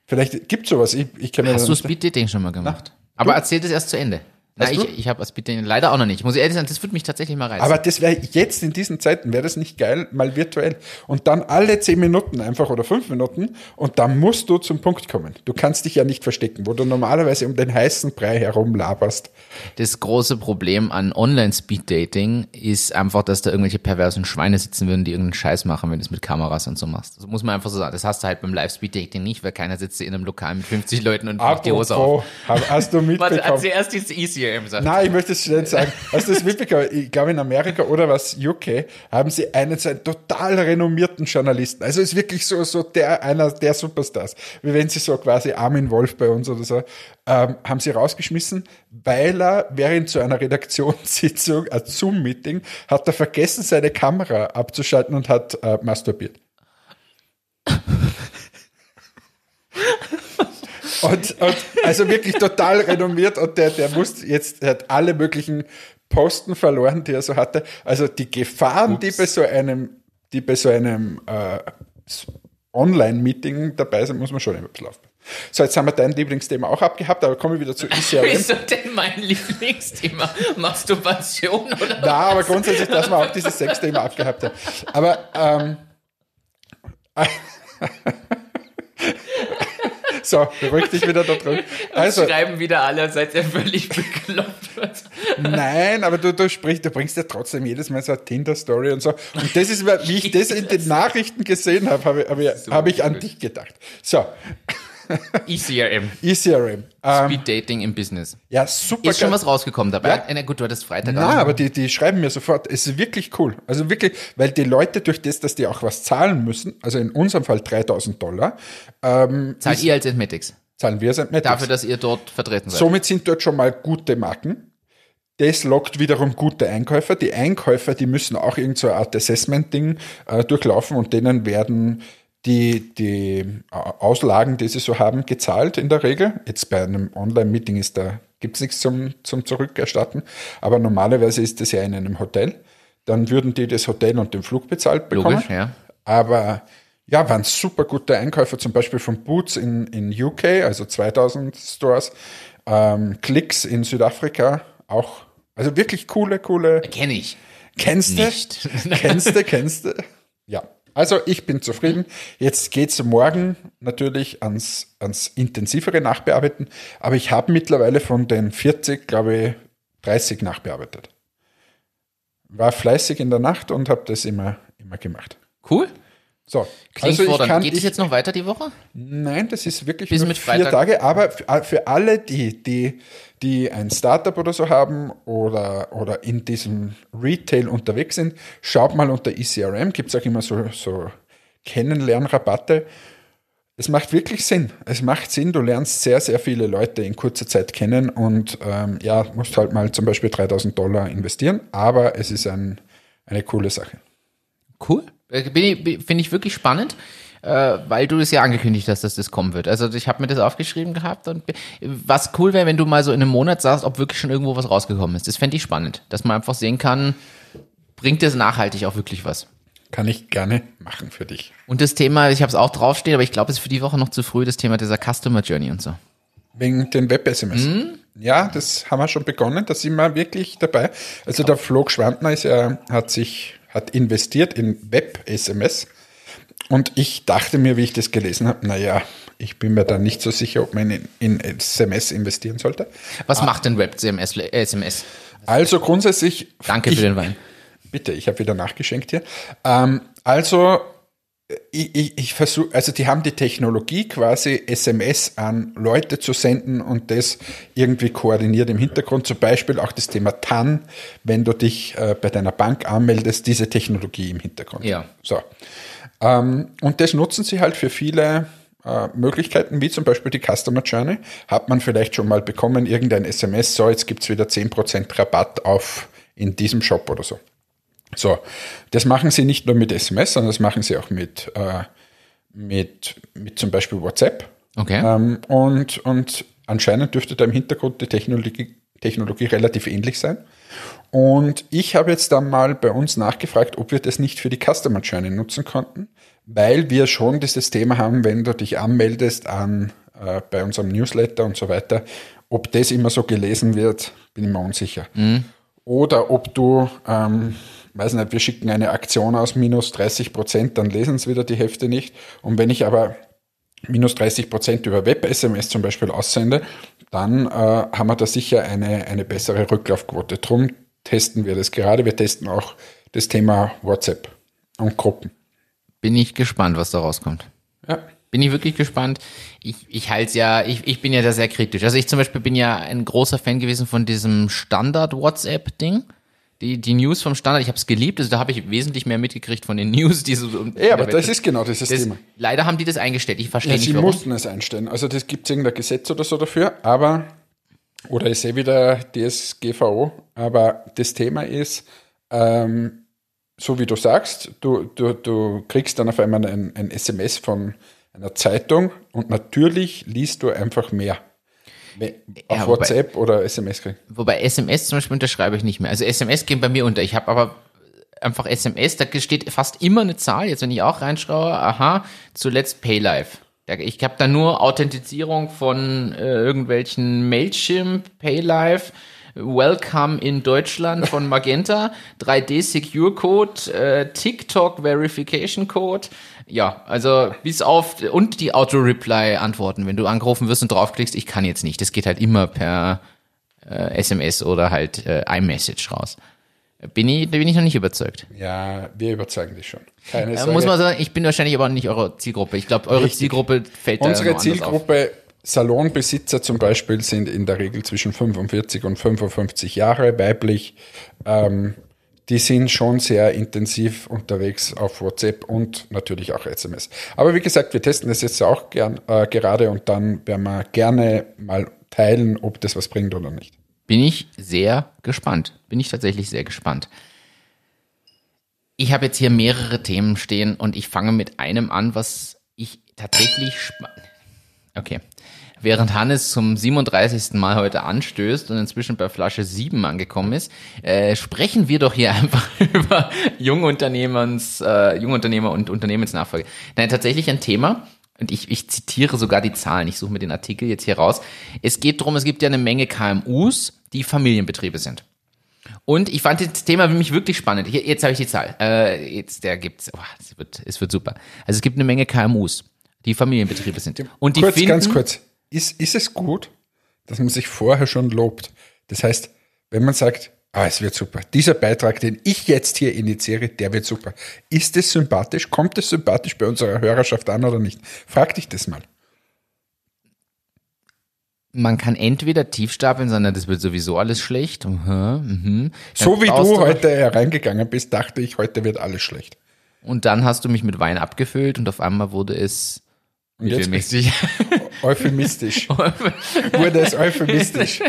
Vielleicht gibt sowas. Ich, ich Hast du. Speeddating schon mal gemacht? Aber erzähl das erst zu Ende. Na, ich, ich habe Speeddating leider auch noch nicht. Ich muss ehrlich sagen, das würde mich tatsächlich mal reizen. Aber das wäre jetzt in diesen Zeiten, wäre das nicht geil, mal virtuell. Und dann alle zehn Minuten einfach oder fünf Minuten und dann musst du zum Punkt kommen. Du kannst dich ja nicht verstecken, wo du normalerweise um den heißen Brei herum laberst. Das große Problem an Online-Speed-Dating ist einfach, dass da irgendwelche perversen Schweine sitzen würden, die irgendeinen Scheiß machen, wenn du es mit Kameras und so machst. Das muss man einfach so sagen. Das hast du halt beim Live-Speed-Dating nicht, weil keiner sitzt in einem Lokal mit 50 Leuten und macht die Hose auf. Hast du Warte, mitbekommen? erzähl erst diese ECRM-Sache. Nein, ich möchte es schnell sagen. Hast du das mitbekommen? Ich glaube, in Amerika oder was, UK, haben sie einen so einen total renommierten Journalisten. Also ist wirklich so, so der, einer der Superstars. Wie wenn sie so quasi Armin Wolf bei uns oder so, ähm, haben sie rausgeschmissen, weil er während so einer Redaktionssitzung, ein Zoom-Meeting, hat er vergessen, seine Kamera abzuschalten und hat äh, masturbiert. Und, und also wirklich total renommiert und der, der muss jetzt, der hat alle möglichen Posten verloren, die er so hatte. Also die Gefahren, die bei so einem, die bei so einem äh, Online-Meeting dabei sind, muss man schon ein bisschen aufpassen. So, jetzt haben wir dein Lieblingsthema auch abgehabt, aber kommen wir wieder zu ECRM. Wieso denn mein Lieblingsthema? Masturbation oder Na, aber grundsätzlich, dass wir auch dieses Sexthema abgehabt haben. Aber ähm, so, beruhig dich wieder da drüben. Also, schreiben wieder alle, seit er völlig bekloppt. Nein, aber du, du sprichst, du bringst ja trotzdem jedes Mal so eine Tinder-Story und so. Und das ist, wie ich das in den Nachrichten gesehen habe, habe, habe, ich- habe ich an dich gedacht. So, ECRM. ECRM. Ähm, Speed Dating im Business. ja, super Ist schon was rausgekommen dabei? Ja. Na gut, du hattest Freitag. Na, auch. aber die, die schreiben mir sofort, es ist wirklich cool. Also wirklich, weil die Leute durch das, dass die auch was zahlen müssen, also in unserem Fall 3000 Dollar, ähm, Zahlt ist- ihr als Entmetics zahlen wir St. dafür, dass ihr dort vertreten seid. Somit sind dort schon mal gute Marken. Das lockt wiederum gute Einkäufer. Die Einkäufer, die müssen auch irgend so Art Assessment-Ding äh, durchlaufen und denen werden die, die Auslagen, die sie so haben, gezahlt in der Regel. Jetzt bei einem Online-Meeting ist da, gibt es nichts zum, zum Zurückerstatten, aber normalerweise ist das ja in einem Hotel. Dann würden die das Hotel und den Flug bezahlt bekommen. Logisch, ja. Aber ja, waren super gute Einkäufer, zum Beispiel von Boots in, in UK, also 2000 Stores, ähm, Klicks in Südafrika, auch, also wirklich coole, coole. Kenne ich. Kennst du? Kennst du, kennst du? Ja. Also ich bin zufrieden. Jetzt geht's morgen natürlich ans, ans intensivere Nachbearbeiten, aber ich habe mittlerweile von den 40, glaube ich, 30 nachbearbeitet. War fleißig in der Nacht und habe das immer, immer gemacht. Cool. So, Klingt also ich kann, Geht es jetzt noch weiter die Woche? Nein, das ist wirklich Bis nur vier. Tage, aber für, für alle, die, die, die ein Startup oder so haben oder, oder in diesem Retail unterwegs sind, schaut mal unter ECRM, gibt es auch immer so, so Kennenlernrabatte. Es macht wirklich Sinn. Es macht Sinn, du lernst sehr, sehr viele Leute in kurzer Zeit kennen und ähm, ja, musst halt mal zum Beispiel 3000 Dollar investieren, aber es ist ein, eine coole Sache. Cool. Äh, Finde ich wirklich spannend, äh, weil du es ja angekündigt hast, dass das kommen wird. Also ich habe mir das aufgeschrieben gehabt und was cool wäre, wenn du mal so in einem Monat sagst, ob wirklich schon irgendwo was rausgekommen ist. Das fände ich spannend, dass man einfach sehen kann, bringt das nachhaltig auch wirklich was. Kann ich gerne machen für dich. Und das Thema, ich habe es auch draufstehen, aber ich glaube, es ist für die Woche noch zu früh, das Thema dieser Customer Journey und so. Wegen den Web-SMS. Mhm. Ja, das haben wir schon begonnen, da sind wir wirklich dabei. Also der Flo Schwantner ist ja, hat sich, hat investiert in Web-SMS. Und ich dachte mir, wie ich das gelesen habe, naja, ich bin mir da nicht so sicher, ob man in, in SMS investieren sollte. Was macht denn Web CMS, äh, SMS? Also grundsätzlich. Danke ich, für den Wein. Bitte, ich habe wieder nachgeschenkt hier. Ähm, also, ich, ich, ich versuche, also die haben die Technologie quasi SMS an Leute zu senden und das irgendwie koordiniert im Hintergrund. Zum Beispiel auch das Thema TAN, wenn du dich äh, bei deiner Bank anmeldest, diese Technologie im Hintergrund. Ja. So. Ähm, und das nutzen sie halt für viele äh, Möglichkeiten, wie zum Beispiel die Customer Journey. Hat man vielleicht schon mal bekommen, irgendein SMS, so jetzt gibt's wieder 10% Rabatt auf in diesem Shop oder so. So, das machen sie nicht nur mit SMS, sondern das machen sie auch mit, äh, mit, mit zum Beispiel WhatsApp. Okay. Ähm, und, und anscheinend dürfte da im Hintergrund die Technologie, Technologie relativ ähnlich sein. Und ich habe jetzt dann mal bei uns nachgefragt, ob wir das nicht für die Customer Journey nutzen konnten, weil wir schon dieses Thema haben, wenn du dich anmeldest an äh, bei unserem Newsletter und so weiter, ob das immer so gelesen wird, bin ich mir unsicher. Oder ob du, ähm, weiß nicht, wir schicken eine Aktion aus minus 30 Prozent, dann lesen es wieder die Hefte nicht. Und wenn ich aber minus 30 Prozent über Web-SMS zum Beispiel aussende, dann äh, haben wir da sicher eine, eine bessere Rücklaufquote. Drum testen wir das gerade. Wir testen auch das Thema WhatsApp und Gruppen. Bin ich gespannt, was da rauskommt. Ja. Bin ich wirklich gespannt. Ich, ich halte ja, ich, ich bin ja da sehr kritisch. Also ich zum Beispiel bin ja ein großer Fan gewesen von diesem Standard-WhatsApp-Ding. Die, die News vom Standard, ich habe es geliebt, also da habe ich wesentlich mehr mitgekriegt von den News, die so um- Ja, aber das ist genau dieses das, Thema. Leider haben die das eingestellt. Ich verstehe Ja, nicht sie warum. mussten es einstellen. Also das gibt es irgendein Gesetz oder so dafür, aber, oder ich sehe wieder DSGVO, aber das Thema ist, ähm, so wie du sagst, du, du, du kriegst dann auf einmal ein, ein SMS von einer Zeitung und natürlich liest du einfach mehr. Auf Ja, wobei- WhatsApp oder SMS kriegst. Wobei SMS zum Beispiel unterschreibe ich nicht mehr. Also SMS gehen bei mir unter. Ich habe aber einfach SMS, da steht fast immer eine Zahl. Jetzt, wenn ich auch reinschaue, aha, zuletzt Paylife. Ich habe da nur Authentifizierung von äh, irgendwelchen Mailchimp, Paylife, Welcome in Deutschland von Magenta, 3D Secure Code, äh, TikTok Verification Code. Ja, also bis auf und die Auto-Reply-Antworten, wenn du angerufen wirst und draufklickst, ich kann jetzt nicht. Das geht halt immer per äh, SMS oder halt äh, iMessage raus. Bin ich, da bin ich noch nicht überzeugt. Ja, wir überzeugen dich schon. Keine Äh, Sorge. muss man sagen, ich bin wahrscheinlich aber nicht eure Zielgruppe. Ich glaube, eure Richtig. Zielgruppe fällt da Unsere. Zielgruppe Salonbesitzer zum Beispiel sind in der Regel zwischen 45 und 55 Jahre weiblich. Ähm, die sind schon sehr intensiv unterwegs auf WhatsApp und natürlich auch SMS. Aber wie gesagt, wir testen das jetzt auch gern, äh, gerade und dann werden wir gerne mal teilen, ob das was bringt oder nicht. Bin ich sehr gespannt. Bin ich tatsächlich sehr gespannt. Ich habe jetzt hier mehrere Themen stehen und ich fange mit einem an, was ich tatsächlich spannend. Okay. Während Hannes zum 37. Mal heute anstößt und inzwischen bei Flasche 7 angekommen ist, äh, sprechen wir doch hier einfach über Jungunternehmens, äh, Jungunternehmer und Unternehmensnachfolge. Nein, tatsächlich ein Thema, und ich, ich zitiere sogar die Zahlen, ich suche mir den Artikel jetzt hier raus. Es geht darum, es gibt ja eine Menge KMUs, die Familienbetriebe sind. Und ich fand das Thema für mich wirklich spannend. Hier, jetzt habe ich die Zahl. Äh, jetzt, der gibt's. Oh, es, wird, es wird super. Also es gibt eine Menge KMUs, die Familienbetriebe sind. Und die kurz, finden, ganz kurz. Ist, ist es gut, dass man sich vorher schon lobt? Das heißt, wenn man sagt, ah, es wird super. Dieser Beitrag, den ich jetzt hier initiiere, der wird super. Ist es sympathisch? Kommt es sympathisch bei unserer Hörerschaft an oder nicht? Frag dich das mal. man kann entweder tief stapeln, sondern das wird sowieso alles schlecht. Mhm, mhm. So wie du heute hereingegangen bist, dachte ich, heute wird alles schlecht. Und dann hast du mich mit Wein abgefüllt und auf einmal wurde es Und jetzt mittelmäßig. Euphemistisch. Wurde es euphemistisch.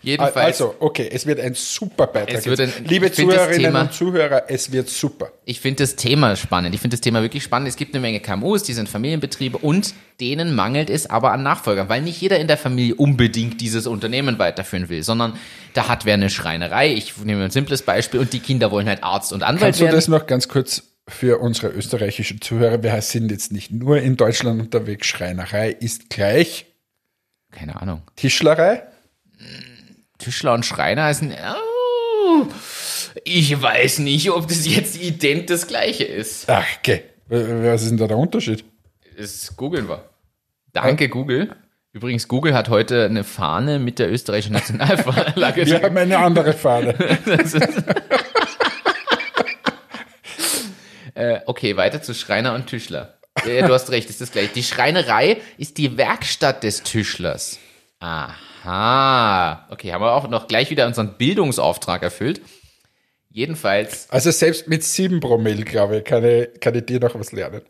Jedenfalls, Also, okay, es wird ein super Beitrag. Ein- Liebe Zuhörerinnen Thema- und Zuhörer, es wird super. ich finde das Thema spannend. Ich finde das Thema wirklich spannend. Es gibt eine Menge KMUs, die sind Familienbetriebe und denen mangelt es aber an Nachfolgern, weil nicht jeder in der Familie unbedingt dieses Unternehmen weiterführen will, sondern da hat wer eine Schreinerei. Ich nehme ein simples Beispiel und die Kinder wollen halt Arzt und Anwalt Kannst du werden. das noch ganz kurz für unsere österreichischen Zuhörer, wir sind jetzt nicht nur in Deutschland unterwegs, Schreinerei ist gleich Keine Ahnung. Tischlerei? Tischler und Schreiner heißen. Oh, ich weiß nicht, ob das jetzt ident das gleiche ist. Ach, okay. Was ist denn da der Unterschied? Das googeln wir. Danke, Google. Übrigens, Google hat heute eine Fahne mit der österreichischen Nationalflagge. Wir haben eine andere Fahne. Äh, okay, weiter zu Schreiner und Tischler. Äh, du hast recht, ist das gleich. Die Schreinerei ist die Werkstatt des Tischlers. Aha. Okay, haben wir auch noch gleich wieder unseren Bildungsauftrag erfüllt. Jedenfalls, Also selbst mit 7 Promille, glaube ich, kann ich, kann ich dir noch was lernen.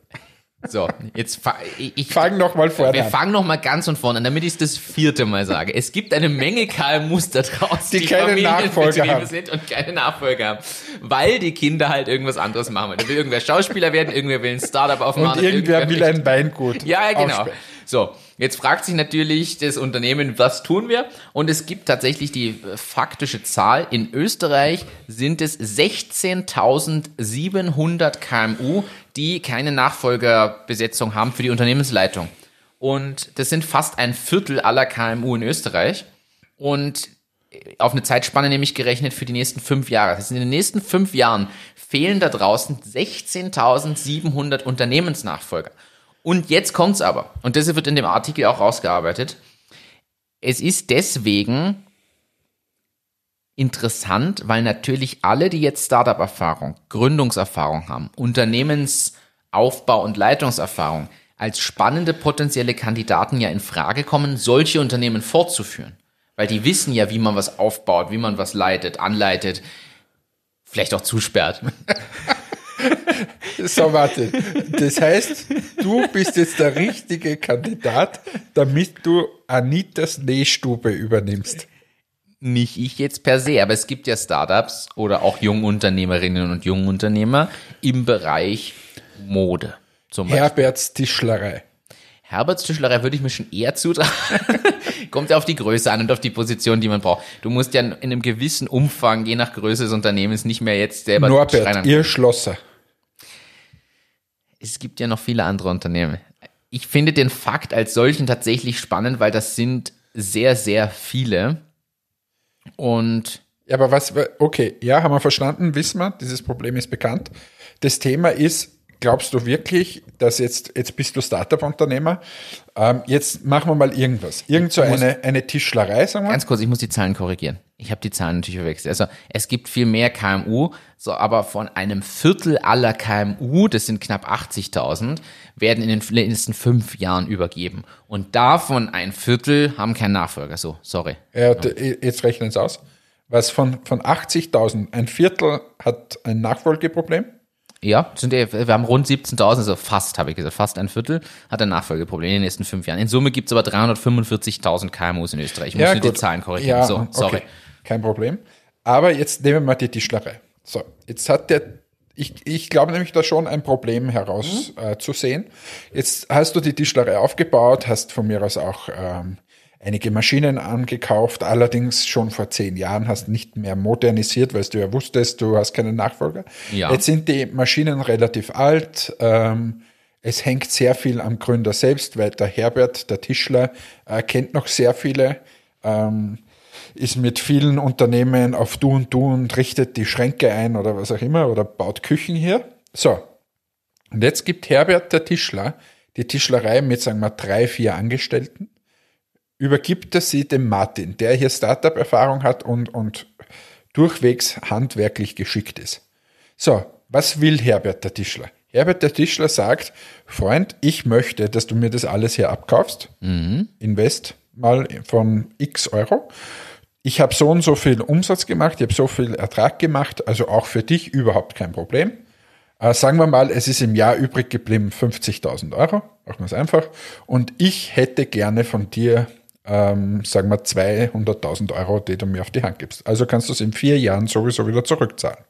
So, jetzt fa ich, ich Fang noch mal vorne Wir an. fangen noch mal ganz und vorne an, damit ich das vierte Mal sage. Es gibt eine Menge KMUs da draußen, Die keine Nachfolger haben. sind und keine Nachfolger haben, weil die Kinder halt irgendwas anderes machen wollen. Da will irgendwer Schauspieler werden, irgendwer will ein Startup aufmachen. Und irgendwer will will ein Weingut. ja, ja, genau. aufsperren. So, jetzt fragt sich natürlich das Unternehmen, was tun wir? Und es gibt tatsächlich die äh, faktische Zahl. In Österreich sind es 16.700 KMU, die keine Nachfolgerbesetzung haben für die Unternehmensleitung. Und das sind fast ein Viertel aller KMU in Österreich. Und auf eine Zeitspanne nämlich gerechnet für die nächsten fünf Jahre. Das heißt, in den nächsten fünf Jahren fehlen da draußen 16.700 Unternehmensnachfolger. Und jetzt kommt's aber. Und das wird in dem Artikel auch rausgearbeitet. Es ist deswegen interessant, weil natürlich alle, die jetzt Startup-Erfahrung, Gründungserfahrung haben, Unternehmensaufbau und Leitungserfahrung, als spannende potenzielle Kandidaten ja in Frage kommen, solche Unternehmen fortzuführen. Weil die wissen ja, wie man was aufbaut, wie man was leitet, anleitet, vielleicht auch zusperrt. So, warte. Das heißt, du bist jetzt der richtige Kandidat, damit du Anitas Nähstube übernimmst. Nicht ich jetzt per se, aber es gibt ja Startups oder auch Jungunternehmerinnen und Jungunternehmer im Bereich Mode. Zum Beispiel. Herberts Tischlerei. Herberts Tischlerei würde ich mir schon eher zutrauen. Kommt ja auf die Größe an und auf die Position, die man braucht. Du musst ja in einem gewissen Umfang, je nach Größe des Unternehmens, nicht mehr jetzt selber Norbert, ihr Schlosser. Es gibt ja noch viele andere Unternehmen. Ich finde den Fakt als solchen tatsächlich spannend, weil das sind sehr, sehr viele. Und Ja, aber was, okay, ja, haben wir verstanden, wissen wir, dieses Problem ist bekannt. Das Thema ist, glaubst du wirklich, dass jetzt, jetzt bist du Startup-Unternehmer, ähm, jetzt machen wir mal irgendwas. Irgend so eine, eine Tischlerei, sagen wir. Ganz kurz, ich muss die Zahlen korrigieren. Ich habe die Zahlen natürlich verwechselt. Also es gibt viel mehr KMU, so aber von einem Viertel aller KMU, das sind knapp 80.000, werden in den nächsten fünf Jahren übergeben. Und davon ein Viertel haben keinen Nachfolger. So, sorry. Ja, jetzt rechnen Sie aus. Was von, von 80.000, ein Viertel hat ein Nachfolgeproblem? Ja, sind wir haben rund 17.000, also fast, habe ich gesagt, fast ein Viertel, hat ein Nachfolgeproblem in den nächsten fünf Jahren. In Summe gibt's aber 345.000 KMUs in Österreich. Ich muss nur die Zahlen korrigieren. Ja, so, sorry. Kein Problem. Aber jetzt nehmen wir mal die Tischlerei. So, jetzt hat der, ich, ich glaube nämlich da schon ein Problem herauszusehen. Mhm. Äh, jetzt hast du die Tischlerei aufgebaut, hast von mir aus auch ähm, einige Maschinen angekauft, allerdings schon vor zehn Jahren, hast nicht mehr modernisiert, weil du ja wusstest, du hast keinen Nachfolger. Ja. Jetzt sind die Maschinen relativ alt. Ähm, es hängt sehr viel am Gründer selbst, weil der Herbert, der Tischler, äh, kennt noch sehr viele, ähm, ist mit vielen Unternehmen auf Du und Du und richtet die Schränke ein oder was auch immer oder baut Küchen hier. So. Und jetzt gibt Herbert, der Tischler, die Tischlerei mit, sagen wir, drei, vier Angestellten, übergibt er sie dem Martin, der hier Startup-Erfahrung hat und, und durchwegs handwerklich geschickt ist. So, was will Herbert der Tischler? Herbert der Tischler sagt, Freund, ich möchte, dass du mir das alles hier abkaufst. Invest mal von x Euro. Ich habe so und so viel Umsatz gemacht, ich habe so viel Ertrag gemacht, also auch für dich überhaupt kein Problem. Äh, sagen wir mal, es ist im Jahr übrig geblieben 50.000 Euro, machen wir es einfach. Und ich hätte gerne von dir, ähm, sagen wir, 200.000 Euro, die du mir auf die Hand gibst. Also kannst du es in vier Jahren sowieso wieder zurückzahlen.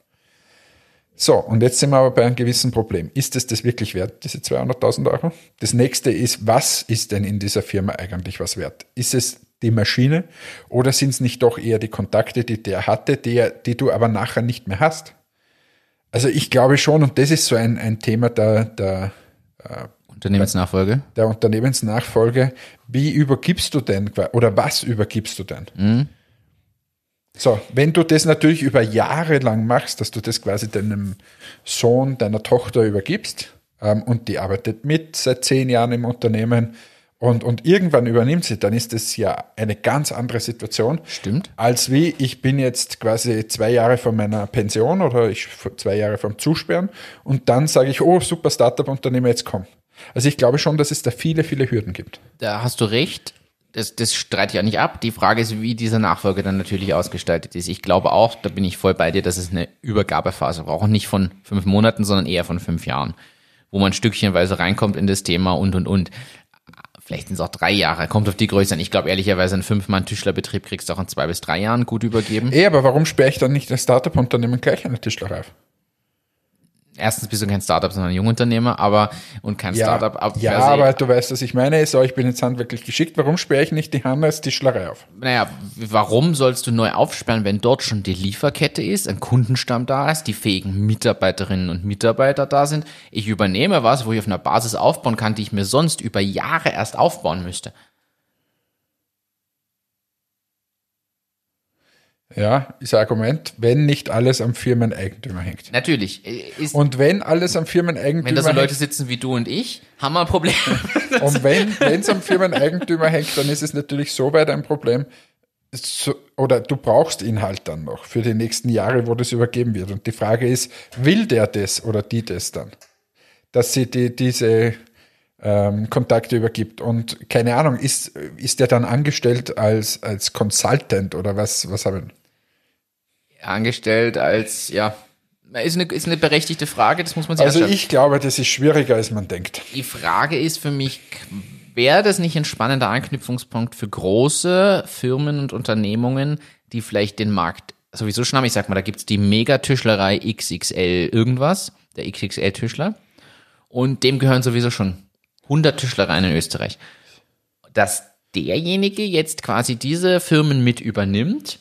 So, und jetzt sind wir aber bei einem gewissen Problem. Ist es das wirklich wert, diese 200.000 Euro? Das nächste ist, was ist denn in dieser Firma eigentlich was wert? Ist es die Maschine oder sind es nicht doch eher die Kontakte, die der hatte, die, die du aber nachher nicht mehr hast? Also ich glaube schon, und das ist so ein, ein Thema der, der, Unternehmensnachfolge. der Unternehmensnachfolge. Wie übergibst du denn oder was übergibst du denn? So, wenn du das natürlich über Jahre lang machst, dass du das quasi deinem Sohn, deiner Tochter übergibst ähm, und die arbeitet mit seit zehn Jahren im Unternehmen und, und irgendwann übernimmt sie, dann ist das ja eine ganz andere Situation. Stimmt. Als wie ich bin jetzt quasi zwei Jahre von meiner Pension oder ich zwei Jahre vom Zusperren und dann sage ich, oh super Startup-Unternehmer, jetzt komm. Also ich glaube schon, dass es da viele, viele Hürden gibt. Da hast du recht. Das, das streite ich auch nicht ab. Die Frage ist, wie dieser Nachfolger dann natürlich ausgestaltet ist. Ich glaube auch, da bin ich voll bei dir, dass es eine Übergabephase braucht. Nicht von fünf Monaten, sondern eher von fünf Jahren. Wo man stückchenweise reinkommt in das Thema und, und, und. Vielleicht sind es auch drei Jahre. Kommt auf die Größe an. Ich glaube ehrlicherweise, einen Fünf-Mann-Tischlerbetrieb kriegst du auch in zwei bis drei Jahren gut übergeben. Eh, aber warum sperre ich dann nicht das Startup-Unternehmen gleich eine Tischlerei auf? Erstens bist du kein Startup, sondern ein Jungunternehmer, aber, und kein Startup. ab- ja aber du weißt, was ich meine. So, ich bin jetzt handwerklich geschickt. Warum sperre ich nicht die Hand als Tischlerei auf? Naja, warum sollst du neu aufsperren, wenn dort schon die Lieferkette ist, ein Kundenstamm da ist, die fähigen Mitarbeiterinnen und Mitarbeiter da sind? Ich übernehme was, wo ich auf einer Basis aufbauen kann, die ich mir sonst über Jahre erst aufbauen müsste. Ja, ist ein Argument, wenn nicht alles am Firmeneigentümer hängt. Natürlich, äh, Und wenn alles am Firmeneigentümer wenn da so Leute hängt, sitzen wie du und ich, haben wir ein Problem. und wenn es am Firmeneigentümer hängt, dann ist es natürlich so weit ein Problem, so, oder du brauchst ihn halt dann noch für die nächsten Jahre, wo das übergeben wird. Und die Frage ist, will der das oder die das dann? Dass sie die, diese ähm, Kontakte übergibt. Und keine Ahnung, ist, ist der dann angestellt als, als Consultant oder was, was haben Angestellt als, ja, ist eine, ist eine berechtigte Frage, das muss man sich Also anschauen. ich glaube, das ist schwieriger, als man denkt. Die Frage ist für mich, wäre das nicht ein spannender Anknüpfungspunkt für große Firmen und Unternehmungen, die vielleicht den Markt sowieso schon haben? Ich sag mal, da gibt's die Megatischlerei XXL irgendwas, der XXL-Tischler. Und dem gehören sowieso schon 100 Tischlereien in Österreich. Dass derjenige jetzt quasi diese Firmen mit übernimmt,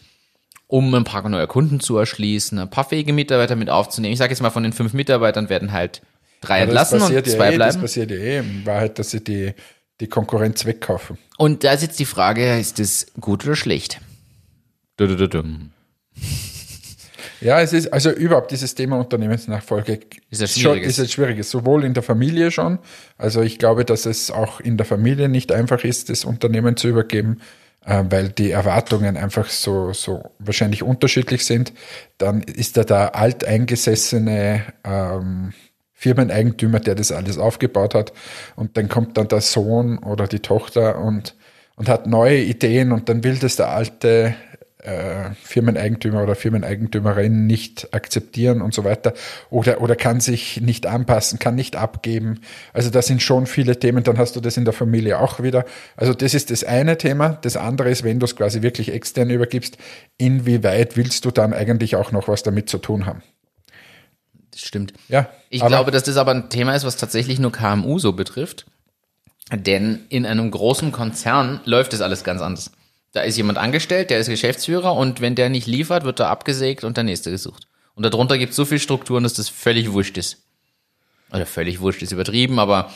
um ein paar neue Kunden zu erschließen, ein paar fähige Mitarbeiter mit aufzunehmen. Ich sage jetzt mal, von den fünf Mitarbeitern werden halt drei das entlassen und zwei ja eh, das bleiben. passiert ja eh in Wahrheit, dass sie die, die Konkurrenz wegkaufen. Und da ist jetzt die Frage, ist das gut oder schlecht? Dudududum. Ja, es ist also überhaupt dieses Thema Unternehmensnachfolge Ist ein schon- schwieriges. ist ein schwieriges, sowohl in der Familie schon. Also ich glaube, dass es auch in der Familie nicht einfach ist, das Unternehmen zu übergeben, weil die Erwartungen einfach so, so wahrscheinlich unterschiedlich sind. Dann ist da der alteingesessene ähm, Firmeneigentümer, der das alles aufgebaut hat. Und dann kommt dann der Sohn oder die Tochter und, und hat neue Ideen und dann will das der alte äh, Firmeneigentümer oder Firmeneigentümerin nicht akzeptieren und so weiter oder, oder kann sich nicht anpassen, kann nicht abgeben. Also das sind schon viele Themen, dann hast du das in der Familie auch wieder. Also das ist das eine Thema. Das andere ist, wenn du es quasi wirklich extern übergibst, inwieweit willst du dann eigentlich auch noch was damit zu tun haben? Das stimmt. Ja, Ich glaube, dass das aber ein Thema ist, was tatsächlich nur KMU so betrifft. Denn in einem großen Konzern läuft das alles ganz anders. Da ist jemand angestellt, der ist Geschäftsführer und wenn der nicht liefert, wird er abgesägt und der nächste gesucht. Und darunter gibt es so viele Strukturen, dass das völlig wurscht ist. Oder völlig wurscht ist übertrieben, aber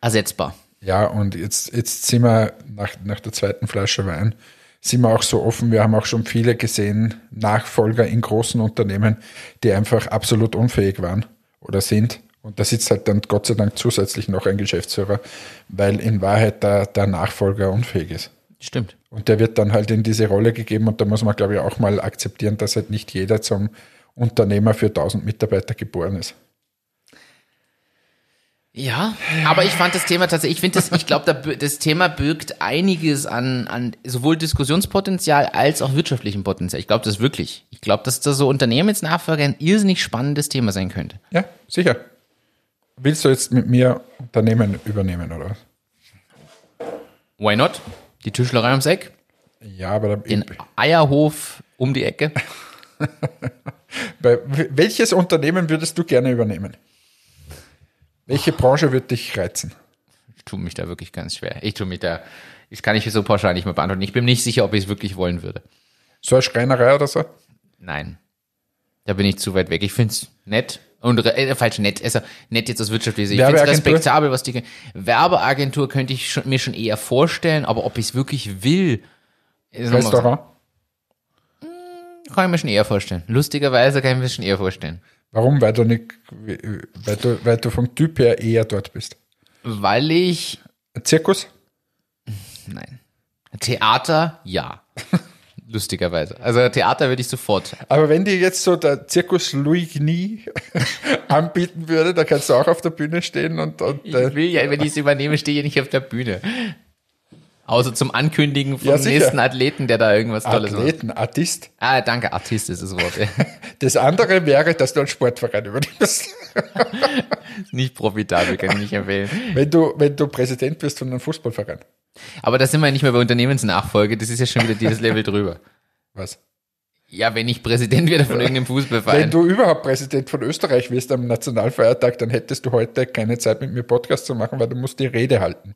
ersetzbar. Ja, und jetzt, jetzt sind wir nach, nach der zweiten Flasche Wein, sind wir auch so offen. Wir haben auch schon viele gesehen, Nachfolger in großen Unternehmen, die einfach absolut unfähig waren oder sind. Und da sitzt halt dann Gott sei Dank zusätzlich noch ein Geschäftsführer, weil in Wahrheit der, der Nachfolger unfähig ist. Stimmt. Und der wird dann halt in diese Rolle gegeben und da muss man, glaube ich, auch mal akzeptieren, dass halt nicht jeder zum Unternehmer für 1000 Mitarbeiter geboren ist. Ja, aber ich fand das Thema tatsächlich, ich finde das, ich glaube, das Thema birgt einiges an, an sowohl Diskussionspotenzial als auch wirtschaftlichem Potenzial. Ich glaube das wirklich. Ich glaube, dass da so Unternehmensnachfolge ein irrsinnig spannendes Thema sein könnte. Ja, sicher. Willst du jetzt mit mir Unternehmen übernehmen, oder was? Why not? Die Tischlerei ums Eck, Ja, aber da, den Eierhof um die Ecke. bei, welches Unternehmen würdest du gerne übernehmen? Welche Branche würde dich reizen? Ich tue mich da wirklich ganz schwer. Ich tue mich da, das kann ich so pauschal nicht mehr beantworten. Ich bin nicht sicher, ob ich es wirklich wollen würde. So eine Schreinerei oder so? Nein. Da bin ich zu weit weg. Ich finde es nett. Und äh, falsch nett, also nett jetzt aus wirtschaftlicher Sicht. Ich finde respektabel, was die Werbeagentur könnte ich schon, mir schon eher vorstellen, aber ob ich es wirklich will, ist nochmal so. Restaurant? kann ich mir schon eher vorstellen. Lustigerweise kann ich mir schon eher vorstellen. Warum? Weil du nicht, weil du, weil du vom Typ her eher dort bist. Weil ich, Zirkus? nein. Theater, ja. Lustigerweise. Also Theater würde ich sofort. Aber wenn dir jetzt so der Zirkus Louis Gnie anbieten würde, da kannst du auch auf der Bühne stehen und, und Ich äh, will ja, wenn ich es übernehme, stehe ich nicht auf der Bühne. Außer zum Ankündigen vom Ja, nächsten Athleten, der da irgendwas Tolles macht. Athleten, Artist. Ah, danke, Artist ist das Wort. Das andere wäre, dass du einen Sportverein übernimmst. nicht profitabel, kann ich nicht empfehlen. Wenn du, wenn du Präsident bist von einem Fußballverein. Aber da sind wir ja nicht mehr bei Unternehmensnachfolge, das ist ja schon wieder dieses Level drüber. Was? Ja, wenn ich Präsident werde von irgendeinem Wenn Fußballverein. du überhaupt Präsident von Österreich wirst am Nationalfeiertag, dann hättest du heute keine Zeit mit mir Podcast zu machen, weil du musst die Rede halten.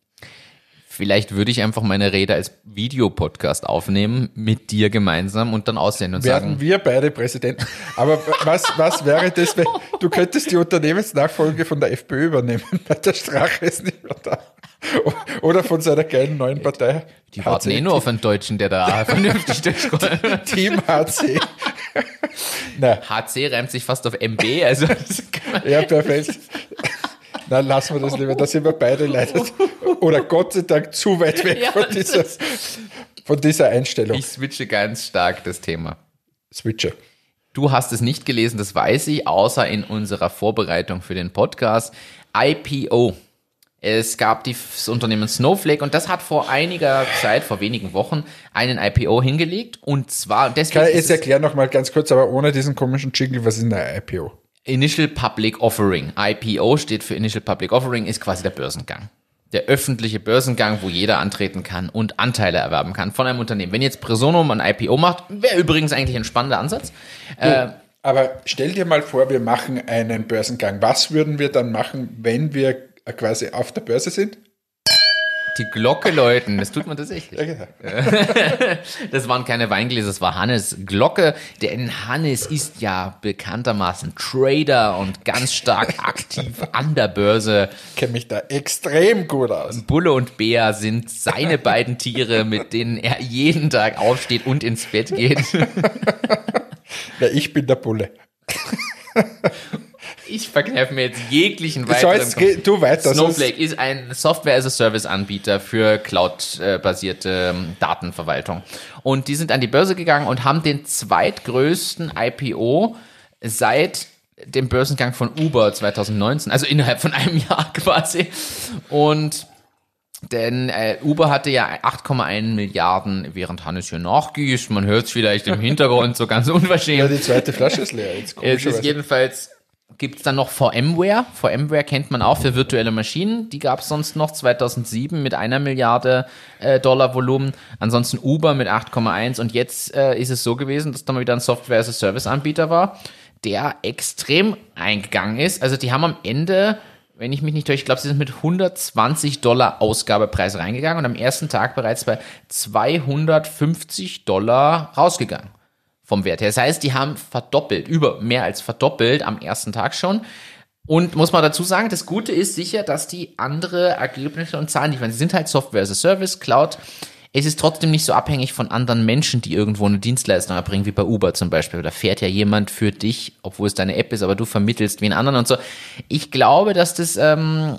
Vielleicht würde ich einfach meine Rede als Videopodcast aufnehmen, mit dir gemeinsam und dann aussenden und Werden sagen, wir beide Präsidenten. Aber was, was wäre das, wenn du könntest die Unternehmensnachfolge von der FPÖ übernehmen, weil der Strache ist nicht mehr da. Oder von seiner geilen neuen Partei. die warten eh nur auf einen Deutschen, der da vernünftig durchkommt. Team HC. Na, HC reimt sich fast auf MB, also ja, perfekt. Na, lassen wir das lieber. Da sind wir beide leider. Oder Gott sei Dank zu weit weg Ja, von, dieser, von dieser Einstellung. ich switche ganz stark das Thema. Switcher. Du hast es nicht gelesen, das weiß ich, außer in unserer Vorbereitung für den Podcast. IPO. Es gab die- das Unternehmen Snowflake und das hat vor einiger Zeit, vor wenigen Wochen, einen IPO hingelegt. Und zwar deswegen Kann ich es erklären noch mal ganz kurz, aber ohne diesen komischen Jingle, was ist eine IPO? Initial Public Offering. IPO steht für Initial Public Offering, ist quasi der Börsengang. Der öffentliche Börsengang, wo jeder antreten kann und Anteile erwerben kann von einem Unternehmen. Wenn jetzt Presonum ein IPO macht, wäre übrigens eigentlich ein spannender Ansatz. Äh, Aber stell dir mal vor, wir machen einen Börsengang. Was würden wir dann machen, wenn wir quasi auf der Börse sind? Die Glocke läuten, das tut man tatsächlich. Genau. Das waren keine Weingläser, das war Hannes Glocke. Denn Hannes ist ja bekanntermaßen Trader und ganz stark aktiv an der Börse. Kenne mich da extrem gut aus. Bulle und Bär sind seine beiden Tiere, mit denen er jeden Tag aufsteht und ins Bett geht. Ja, ich bin der Bulle. Ich verkneife mir jetzt jeglichen weiteren. jetzt geh du weiter. Snowflake ist ein Software-as-a-Service-Anbieter für Cloud-basierte ähm, Datenverwaltung. Und die sind an die Börse gegangen und haben den zweitgrößten IPO seit dem Börsengang von Uber 2019, also innerhalb von einem Jahr quasi. Und Denn äh, Uber hatte ja 8,1 Milliarden, während Hannes hier nachgießt. Man hört es vielleicht im Hintergrund so ganz Ja, unverschämt. die zweite Flasche ist leer. Jetzt Es ist jedenfalls, gibt es dann noch VMware. VMware kennt man auch für virtuelle Maschinen. Die gab es sonst noch 2007 mit einer Milliarde äh, Dollar Volumen. Ansonsten Uber mit 8,1. Und jetzt äh, ist es so gewesen, dass da mal wieder ein Software-as-a-Service-Anbieter war, der extrem eingegangen ist. Also die haben am Ende, wenn ich mich nicht täusche, ich glaube, sie sind mit 120 Dollar Ausgabepreis reingegangen und am ersten Tag bereits bei 250 Dollar rausgegangen vom Wert her. Das heißt, die haben verdoppelt, über mehr als verdoppelt am ersten Tag schon. Und muss man dazu sagen, das Gute ist sicher, dass die andere Ergebnisse und Zahlen liefern. Sie sind halt Software as a Service, Cloud. Es ist trotzdem nicht so abhängig von anderen Menschen, die irgendwo eine Dienstleistung erbringen, wie bei Uber zum Beispiel. Da fährt ja jemand für dich, obwohl es deine App ist, aber du vermittelst wie einen anderen und so. Ich glaube, dass das ähm,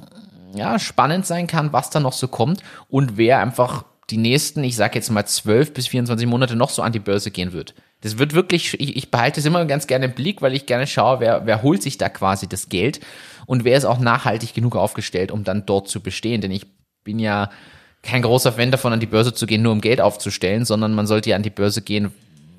ja, spannend sein kann, was da noch so kommt und wer einfach die nächsten, ich sage jetzt mal 12 bis 24 Monate noch so an die Börse gehen wird. Das wird wirklich, ich, ich behalte es immer ganz gerne im Blick, weil ich gerne schaue, wer, wer holt sich da quasi das Geld und wer ist auch nachhaltig genug aufgestellt, um dann dort zu bestehen. Denn ich bin ja kein großer Fan davon, an die Börse zu gehen, nur um Geld aufzustellen, sondern man sollte ja an die Börse gehen,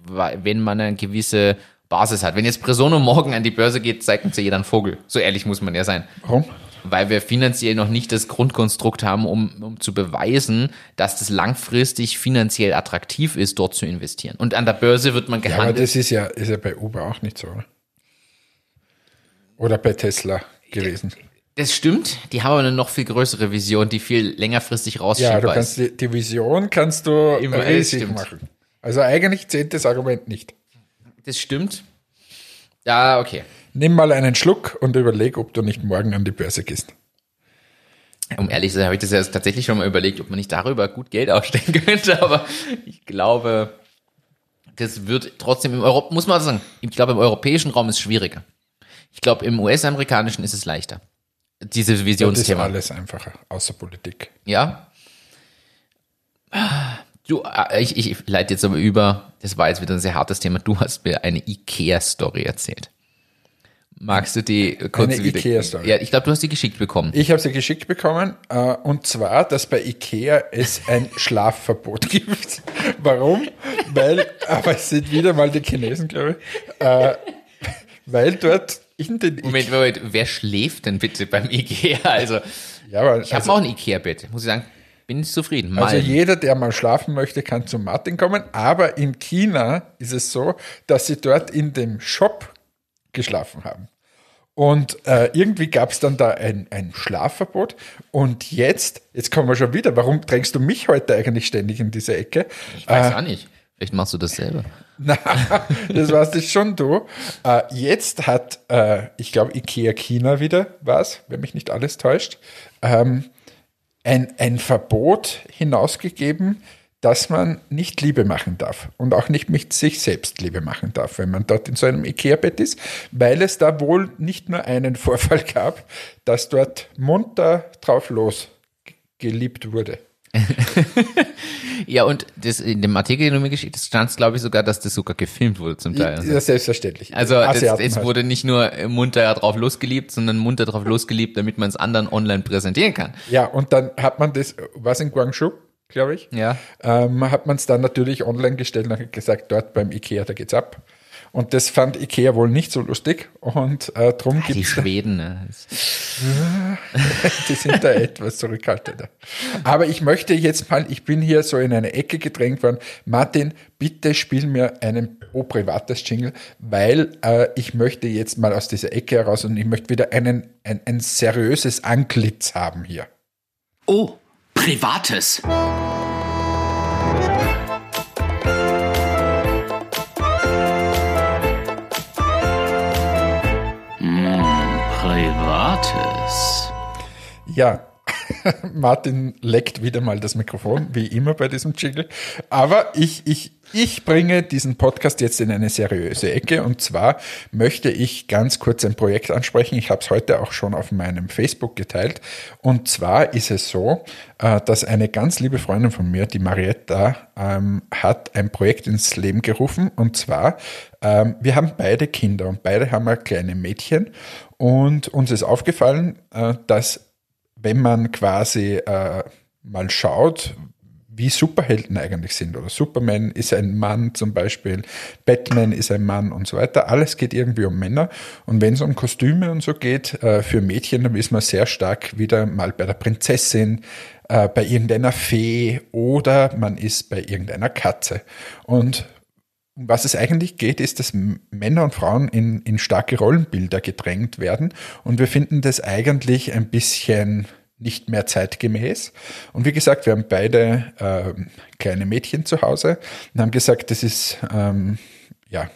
wenn man eine gewisse Basis hat. Wenn jetzt Presono morgen an die Börse geht, zeigt uns ja jeder einen Vogel. So ehrlich muss man ja sein Warum? Weil wir finanziell noch nicht das Grundkonstrukt haben, um, um zu beweisen, dass das langfristig finanziell attraktiv ist, dort zu investieren. Und an der Börse wird man Ja, aber gehandelt. das ist ja, ist ja bei Uber auch nicht so, oder? Oder bei Tesla gewesen. Das stimmt, die haben aber eine noch viel größere Vision, die viel längerfristig Ja, du rausschiebbar kannst die, die Vision kannst du Immer, das riesig machen. Also eigentlich zählt das Argument nicht. Das stimmt. Ja, okay. Nimm mal einen Schluck und überleg, ob du nicht morgen an die Börse gehst. Um ehrlich zu sein, habe ich das ja tatsächlich schon mal überlegt, ob man nicht darüber gut Geld ausstellen könnte, aber ich glaube, das wird trotzdem im Europa, muss man sagen, ich glaube, im europäischen Raum ist es schwieriger. Ich glaube, im US-amerikanischen ist es leichter. Dieses Das ist Visionsthema. alles einfacher, außer Politik. Ja. Du, äh, ich, ich leite jetzt aber über, das war jetzt wieder ein sehr hartes Thema. Du hast mir eine Ikea-Story erzählt. Magst du die kurz Eine wieder? Ikea-Story. Ja, ich glaube, du hast die geschickt bekommen. Ich habe sie geschickt bekommen, äh, und zwar, dass bei Ikea es ein Schlafverbot gibt. Warum? Weil, aber es sind wieder mal die Chinesen, glaube ich, äh, weil dort in den Moment, Moment, wer schläft denn bitte beim Ikea? Also, ja, aber, ich habe also, auch ein Ikea-Bett. Muss ich sagen, bin ich zufrieden. Mal. also jeder, der mal schlafen möchte, kann zu Martin kommen, aber in China ist es so, dass sie dort in dem Shop geschlafen haben. Und äh, irgendwie gab es dann da ein, ein Schlafverbot. Und jetzt, jetzt kommen wir schon wieder, warum drängst du mich heute eigentlich ständig in diese Ecke? ich weiß auch nicht. Vielleicht machst du das selber. Na, das warst jetzt schon du. Äh, jetzt hat, äh, ich glaube, Ikea China wieder was, wenn mich nicht alles täuscht, ähm, ein, ein Verbot hinausgegeben, dass man nicht Liebe machen darf und auch nicht mit sich selbst Liebe machen darf, wenn man dort in so einem Ikea-Bett ist, weil es da wohl nicht nur einen Vorfall gab, dass dort munter drauf los geliebt wurde. Ja, und das, in dem Artikel, den du mir geschickt hast, stand es, glaube ich, sogar, dass das sogar gefilmt wurde zum Teil. Ja, selbstverständlich. Also das, es halt. wurde nicht nur munter drauf losgeliebt, sondern munter drauf losgeliebt, damit man es anderen online präsentieren kann. Ja, und dann hat man das, was in Guangzhou, glaube ich, Ja. ähm, hat man es dann natürlich online gestellt und hat gesagt, dort beim Ikea, da geht's ab. Und das fand Ikea wohl nicht so lustig und äh, drum Die gibt's Schweden, ne? die sind da etwas zurückhaltender. Aber ich möchte jetzt mal, ich bin hier so in eine Ecke gedrängt worden. Martin, bitte spiel mir einen O privates Jingle, weil äh, ich möchte jetzt mal aus dieser Ecke heraus und ich möchte wieder einen, ein, ein seriöses Antlitz haben hier. Oh, Privates. Hm, Privates. Ja, Martin leckt wieder mal das Mikrofon, wie immer bei diesem Jingle. Aber ich, ich, ich bringe diesen Podcast jetzt in eine seriöse Ecke. Und zwar möchte ich ganz kurz ein Projekt ansprechen. Ich habe es heute auch schon auf meinem Facebook geteilt. Und zwar ist es so, äh, dass eine ganz liebe Freundin von mir, die Marietta, ähm, hat ein Projekt ins Leben gerufen. Und zwar, ähm, wir haben beide Kinder und beide haben kleine Mädchen. Und uns ist aufgefallen, äh, dass wenn man quasi äh, mal schaut, wie Superhelden eigentlich sind. Oder Superman ist ein Mann zum Beispiel, Batman ist ein Mann und so weiter. Alles geht irgendwie um Männer. Und wenn es um Kostüme und so geht, äh, für Mädchen, dann ist man sehr stark wieder mal bei der Prinzessin, äh, bei irgendeiner Fee oder man ist bei irgendeiner Katze. Und was es eigentlich geht, ist, dass Männer und Frauen in, in starke Rollenbilder gedrängt werden. Und wir finden das eigentlich ein bisschen nicht mehr zeitgemäß. Und wie gesagt, wir haben beide äh, kleine Mädchen zu Hause und haben gesagt, das ist, ähm, ja,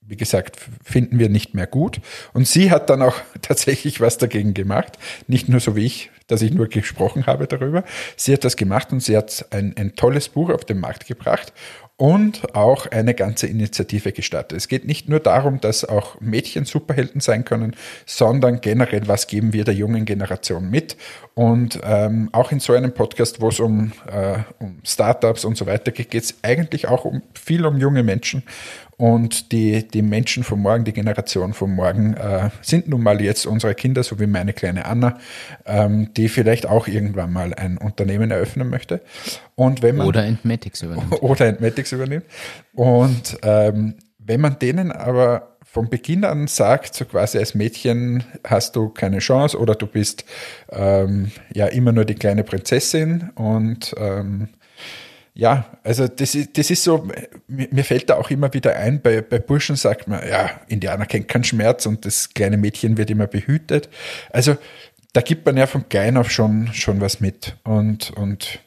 wie gesagt, finden wir nicht mehr gut. Und sie hat dann auch tatsächlich was dagegen gemacht. Nicht nur so wie ich, dass ich nur gesprochen habe darüber. Sie hat das gemacht und sie hat ein, ein tolles Buch auf den Markt gebracht und auch eine ganze Initiative gestartet. Es geht nicht nur darum, dass auch Mädchen Superhelden sein können, sondern generell, was geben wir der jungen Generation mit. Und ähm, auch in so einem Podcast, wo es um, äh, um Startups und so weiter geht, geht es eigentlich auch um viel um junge Menschen. Und die, die Menschen von morgen, die Generation von morgen, äh, sind nun mal jetzt unsere Kinder, so wie meine kleine Anna, ähm, die vielleicht auch irgendwann mal ein Unternehmen eröffnen möchte. Und wenn man, Oder Entmatics übernimmt. Oder Entmatics übernimmt. Und ähm, wenn man denen aber von Beginn an sagt, so quasi als Mädchen hast du keine Chance oder du bist ähm, ja immer nur die kleine Prinzessin und ähm, ja, also das ist, das ist so, mir, fällt da auch immer wieder ein, bei, bei Burschen sagt man, ja, Indianer kennt keinen Schmerz und das kleine Mädchen wird immer behütet. Also da gibt man ja von klein auf schon, schon was mit. Und, und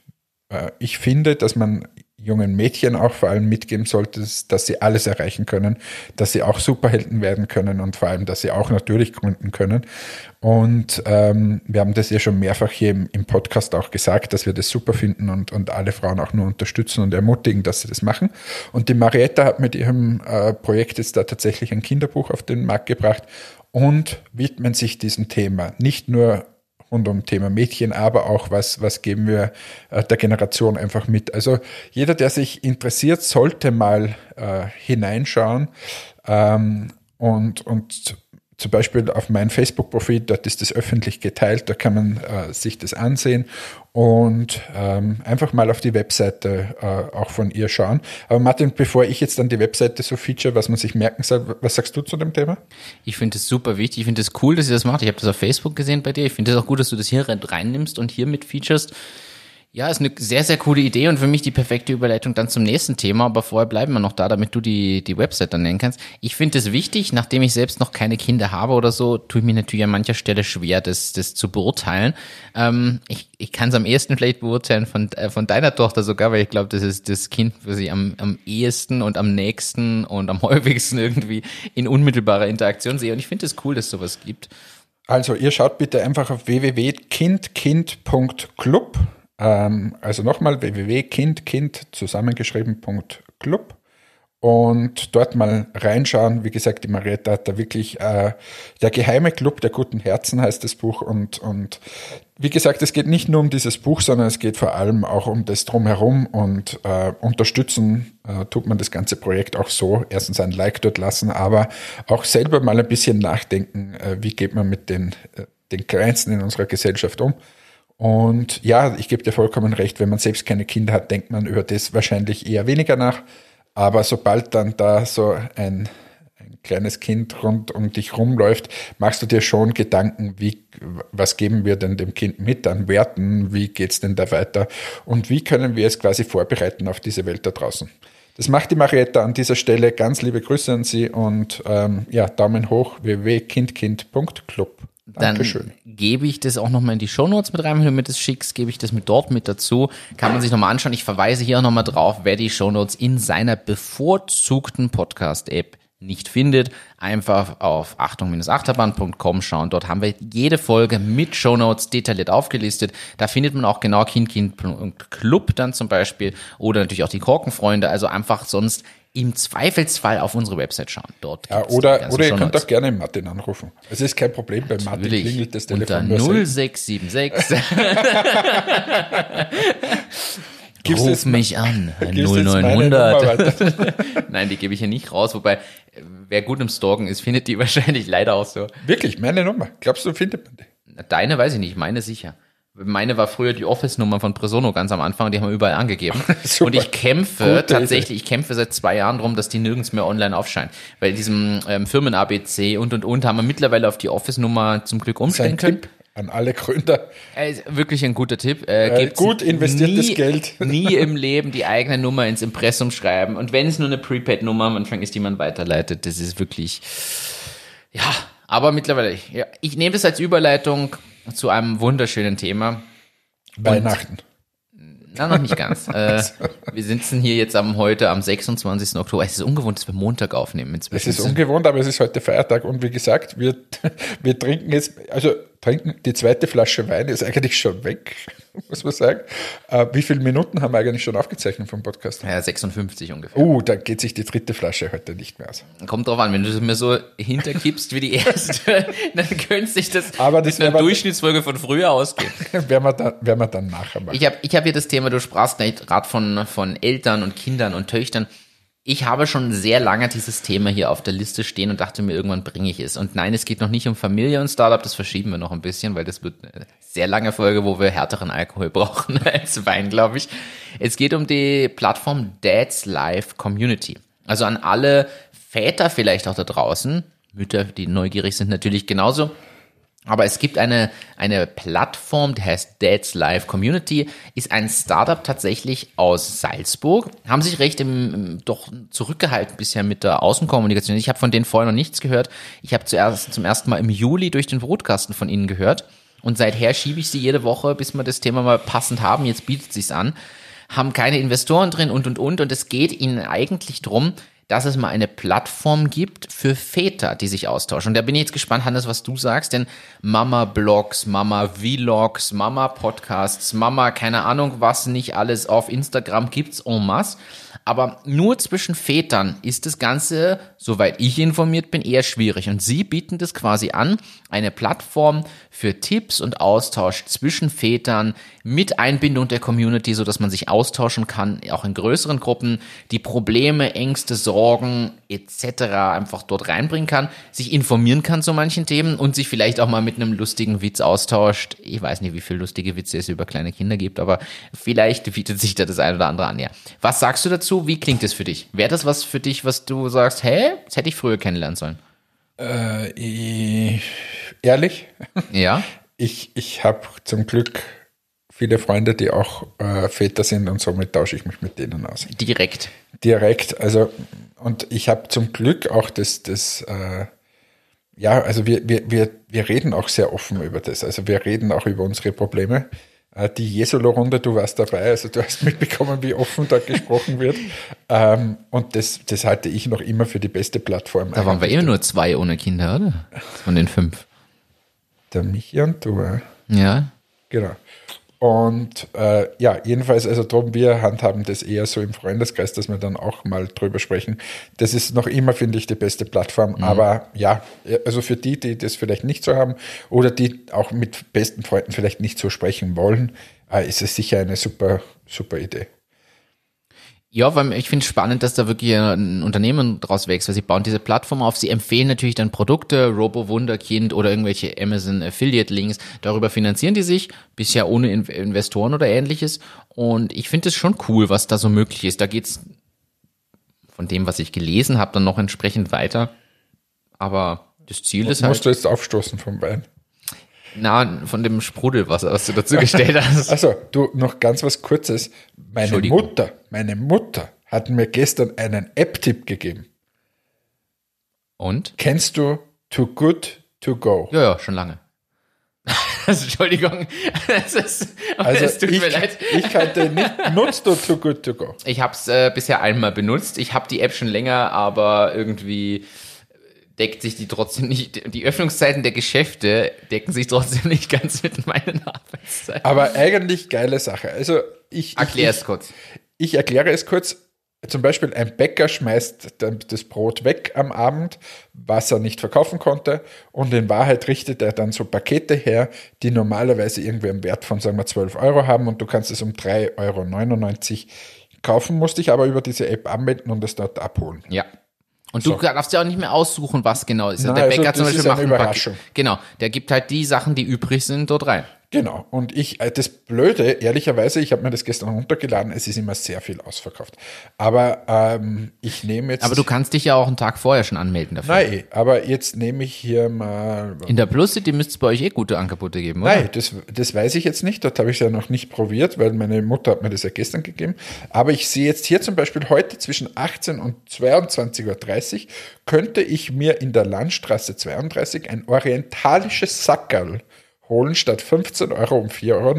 äh, ich finde, dass man jungen Mädchen auch vor allem mitgeben sollte, dass sie alles erreichen können, dass sie auch Superhelden werden können und vor allem, dass sie auch natürlich gründen können. Und ähm, wir haben das ja schon mehrfach hier im, im, Podcast auch gesagt, dass wir das super finden und, und alle Frauen auch nur unterstützen und ermutigen, dass sie das machen. Und die Marietta hat mit ihrem äh, Projekt jetzt da tatsächlich ein Kinderbuch auf den Markt gebracht und widmen sich diesem Thema. Nicht nur rund um Thema Mädchen, aber auch was, was geben wir äh, der Generation einfach mit. Also jeder, der sich interessiert, sollte mal äh, hineinschauen ähm, und, und zum Beispiel auf mein Facebook-Profil, dort ist das öffentlich geteilt, da kann man äh, sich das ansehen und ähm, einfach mal auf die Webseite äh, auch von ihr schauen. Aber Martin, bevor ich jetzt dann die Webseite so feature, was man sich merken soll, was sagst du zu dem Thema? Ich finde es super wichtig, ich finde es cool, dass ihr das macht. Ich habe das auf Facebook gesehen bei dir. Ich finde es auch gut, dass du das hier reinnimmst und hier mit featurest. Ja, ist eine sehr, sehr coole Idee und für mich die perfekte Überleitung dann zum nächsten Thema. Aber vorher bleiben wir noch da, damit du die, die Website dann nennen kannst. Ich finde es wichtig, nachdem ich selbst noch keine Kinder habe oder so, tue ich mir natürlich an mancher Stelle schwer, das, das zu beurteilen. Ähm, ich ich kann es am ehesten vielleicht beurteilen von, äh, von deiner Tochter sogar, weil ich glaube, das ist das Kind, was ich am, am ehesten und am nächsten und am häufigsten irgendwie in unmittelbarer Interaktion sehe. Und ich finde es cool, dass sowas gibt. Also ihr schaut bitte einfach auf www.kindkind.club ähm, also nochmal www.kindkind zusammengeschrieben.club und dort mal reinschauen. Wie gesagt, die Marietta hat da wirklich äh, der geheime Club der guten Herzen heißt das Buch und und wie gesagt, es geht nicht nur um dieses Buch, sondern es geht vor allem auch um das drumherum und äh, unterstützen äh, tut man das ganze Projekt auch so. Erstens ein Like dort lassen, aber auch selber mal ein bisschen nachdenken, äh, wie geht man mit den, äh, den Kleinsten in unserer Gesellschaft um. Und ja, ich gebe dir vollkommen recht, wenn man selbst keine Kinder hat, denkt man über das wahrscheinlich eher weniger nach. Aber sobald dann da so ein, ein kleines Kind rund um dich rumläuft, machst du dir schon Gedanken, wie, was geben wir denn dem Kind mit an Werten, wie geht's denn da weiter und wie können wir es quasi vorbereiten auf diese Welt da draußen. Das macht die Marietta an dieser Stelle. Ganz liebe Grüße an Sie und ähm, ja, Daumen hoch www.kindkind.club. Dankeschön. Dann gebe ich das auch nochmal in die Shownotes mit rein, wenn du mir das schickst, gebe ich das mit dort mit dazu. Kann man sich nochmal anschauen. Ich verweise hier auch nochmal drauf, wer die Shownotes in seiner bevorzugten Podcast-App nicht findet, einfach auf achtung-achterbahn.com schauen. Dort haben wir jede Folge mit Shownotes detailliert aufgelistet. Da findet man auch genau Kind, Kind Club dann zum Beispiel oder natürlich auch die Korkenfreunde. Also einfach sonst im Zweifelsfall auf unsere Website schauen. Dort ja, oder oder ihr könnt auch gerne Martin anrufen. Es ist kein Problem, bei Martin klingelt das Telefon. Unter 0676. Gibst Ruf mich an. gibst jetzt meine Nummer 0900. Nein, die gebe ich ja nicht raus. Wobei, wer gut im Stalken ist, findet die wahrscheinlich leider auch so. Wirklich, meine Nummer. Glaubst du, findet man die? Deine weiß ich nicht, meine sicher. Meine war früher die Office-Nummer von Presono ganz am Anfang, die haben wir überall angegeben. Und ich kämpfe Gute tatsächlich, ich kämpfe seit zwei Jahren drum, dass die nirgends mehr online aufscheinen. Weil diesem ähm, Firmen-ABC und und und haben wir mittlerweile auf die Office-Nummer zum Glück umstellen Sein können. Tipp an alle Gründer. Äh, ist wirklich ein guter Tipp. Äh, gibt's gut investiertes nie, Geld. nie im Leben die eigene Nummer ins Impressum schreiben. Und wenn es nur eine Prepaid-Nummer am Anfang ist, die man weiterleitet, das ist wirklich, ja, aber mittlerweile, ja, ich nehme das als Überleitung zu einem wunderschönen Thema. Weihnachten. Na, noch nicht ganz. äh, wir sitzen hier jetzt am heute am 26. Oktober. Es ist ungewohnt, dass wir Montag aufnehmen Es inzwischen. ist ungewohnt, aber es ist heute Feiertag und wie gesagt, wir, wir trinken jetzt, also trinken, die zweite Flasche Wein ist eigentlich schon weg, muss man sagen. Äh, wie viele Minuten haben wir eigentlich schon aufgezeichnet vom Podcast? ja, 56 ungefähr. Uh, da geht sich die dritte Flasche heute nicht mehr aus. Kommt drauf an, wenn du es mir so hinterkippst wie die erste, dann könnte sich das Aber das mit einer Durchschnittsfolge von früher ausgehen. werden, wir dann, werden wir dann nachher machen. Ich habe ich hab hier das Thema, du sprachst gerade von, von Eltern und Kindern und Töchtern. Ich habe schon sehr lange dieses Thema hier auf der Liste stehen und dachte mir, irgendwann bringe ich es. Und nein, es geht noch nicht um Familie und Startup, das verschieben wir noch ein bisschen, weil das wird eine sehr lange Folge, wo wir härteren Alkohol brauchen als Wein, glaube ich. Es geht um die Plattform Dad's Life Community. Also an alle Väter vielleicht auch da draußen, Mütter, die neugierig sind, natürlich genauso. Aber es gibt eine, eine Plattform, die heißt Dad's Life Community, ist ein Startup tatsächlich aus Salzburg, haben sich recht im, im, doch zurückgehalten bisher mit der Außenkommunikation. Ich habe von denen vorher noch nichts gehört. Ich habe zuerst zum ersten Mal im Juli durch den Brotkasten von ihnen gehört. Und seither schiebe ich sie jede Woche, bis wir das Thema mal passend haben. Jetzt bietet sich's an. Haben keine Investoren drin und und und. Und es geht ihnen eigentlich drum, dass es mal eine Plattform gibt für Väter, die sich austauschen. Und da bin ich jetzt gespannt, Hannes, was du sagst, denn Mama-Blogs, Mama-Vlogs, Mama-Podcasts, Mama, keine Ahnung, was nicht alles auf Instagram gibt's en masse. Aber nur zwischen Vätern ist das Ganze, soweit ich informiert bin, eher schwierig. Und sie bieten das quasi an, eine Plattform für Tipps und Austausch zwischen Vätern mit Einbindung der Community, so dass man sich austauschen kann, auch in größeren Gruppen, die Probleme, Ängste, Sorgen etc. einfach dort reinbringen kann, sich informieren kann zu manchen Themen und sich vielleicht auch mal mit einem lustigen Witz austauscht. Ich weiß nicht, wie viele lustige Witze es über kleine Kinder gibt, aber vielleicht bietet sich da das ein oder andere an. Ja. Was sagst du dazu? Wie klingt es für dich? Wäre das was für dich, was du sagst, hä, das hätte ich früher kennenlernen sollen? Äh, ich, ehrlich, Ja? ich, ich habe zum Glück viele Freunde, die auch äh, Väter sind und somit tausche ich mich mit denen aus. Direkt. Direkt, also und ich habe zum Glück auch das, das äh, ja, also wir, wir, wir, wir reden auch sehr offen über das. Also wir reden auch über unsere Probleme. Äh, Die Jesolo-Runde, du warst dabei, also du hast mitbekommen, wie offen da gesprochen wird. Ähm, und das, das halte ich noch immer für die beste Plattform. Da waren wir eh nur zwei ohne Kinder, oder? Von den fünf. Der Michi und du, äh, Ja. genau. Und äh, ja, jedenfalls, also drum, wir handhaben das eher so im Freundeskreis, dass wir dann auch mal drüber sprechen. Das ist noch immer, finde ich, die beste Plattform. Aber ja, also für die, die das vielleicht nicht so haben oder die auch mit besten Freunden vielleicht nicht so sprechen wollen, äh, ist es sicher eine super, super Idee. Ja, weil ich finde es spannend, dass da wirklich ein Unternehmen draus wächst, weil sie bauen diese Plattform auf, sie empfehlen natürlich dann Produkte, Robo Wunderkind oder irgendwelche Amazon Affiliate Links, darüber finanzieren die sich, bisher ohne In Investoren oder ähnliches und ich finde es schon cool, was da so möglich ist. Da geht's von dem, was ich gelesen habe, dann noch entsprechend weiter, aber das Ziel ist Musst halt, du jetzt aufstoßen vom Wein. Na, von dem Sprudelwasser, was du dazu gestellt hast. Also, du, noch ganz was Kurzes. Meine. Mutter, meine Mutter hat mir gestern einen App-Tipp gegeben. Und? Kennst du Too Good To Go? Ja, ja, schon lange. Also, Entschuldigung, es, ist, Also es tut ich, mir leid. ich kannte nicht, nutzt du Too Good To Go? Ich habe es äh, bisher einmal benutzt. Ich habe die App schon länger, aber irgendwie deckt sich die trotzdem nicht. Die Öffnungszeiten der Geschäfte decken sich trotzdem nicht ganz mit meinen Arbeitszeiten. Aber eigentlich geile Sache. Also ich, Erklär es kurz. Ich erkläre es kurz. Zum Beispiel ein Bäcker schmeißt das Brot weg am Abend, was er nicht verkaufen konnte. Und in Wahrheit richtet er dann so Pakete her, die normalerweise irgendwie einen Wert von, sagen wir, 12 Euro haben und du kannst es um 3,99 Euro kaufen, musst dich aber über diese App anmelden und es dort abholen. Ja. Und du darfst ja auch nicht mehr aussuchen, was genau ist. Nein, der also Bäcker das zum Beispiel macht. Genau, der gibt halt die Sachen, die übrig sind, dort rein. Genau. Und ich, äh, das Blöde, ehrlicherweise, ich habe mir das gestern runtergeladen, es ist immer sehr viel ausverkauft. Aber ähm, ich nehme jetzt. Aber du kannst dich ja auch einen Tag vorher schon anmelden dafür. Nein, aber jetzt nehme ich hier mal. In der Plus City müsste es bei euch eh gute Angebote geben, oder? Nein, das, das weiß ich jetzt nicht. Dort habe ich es ja noch nicht probiert, weil meine Mutter hat mir das ja gestern gegeben. Aber ich sehe jetzt hier zum Beispiel heute zwischen 18 und 22.30 Uhr könnte ich mir in der Landstraße 32 ein orientalisches Sackerl holen statt 15 Euro um 4,99 Euro.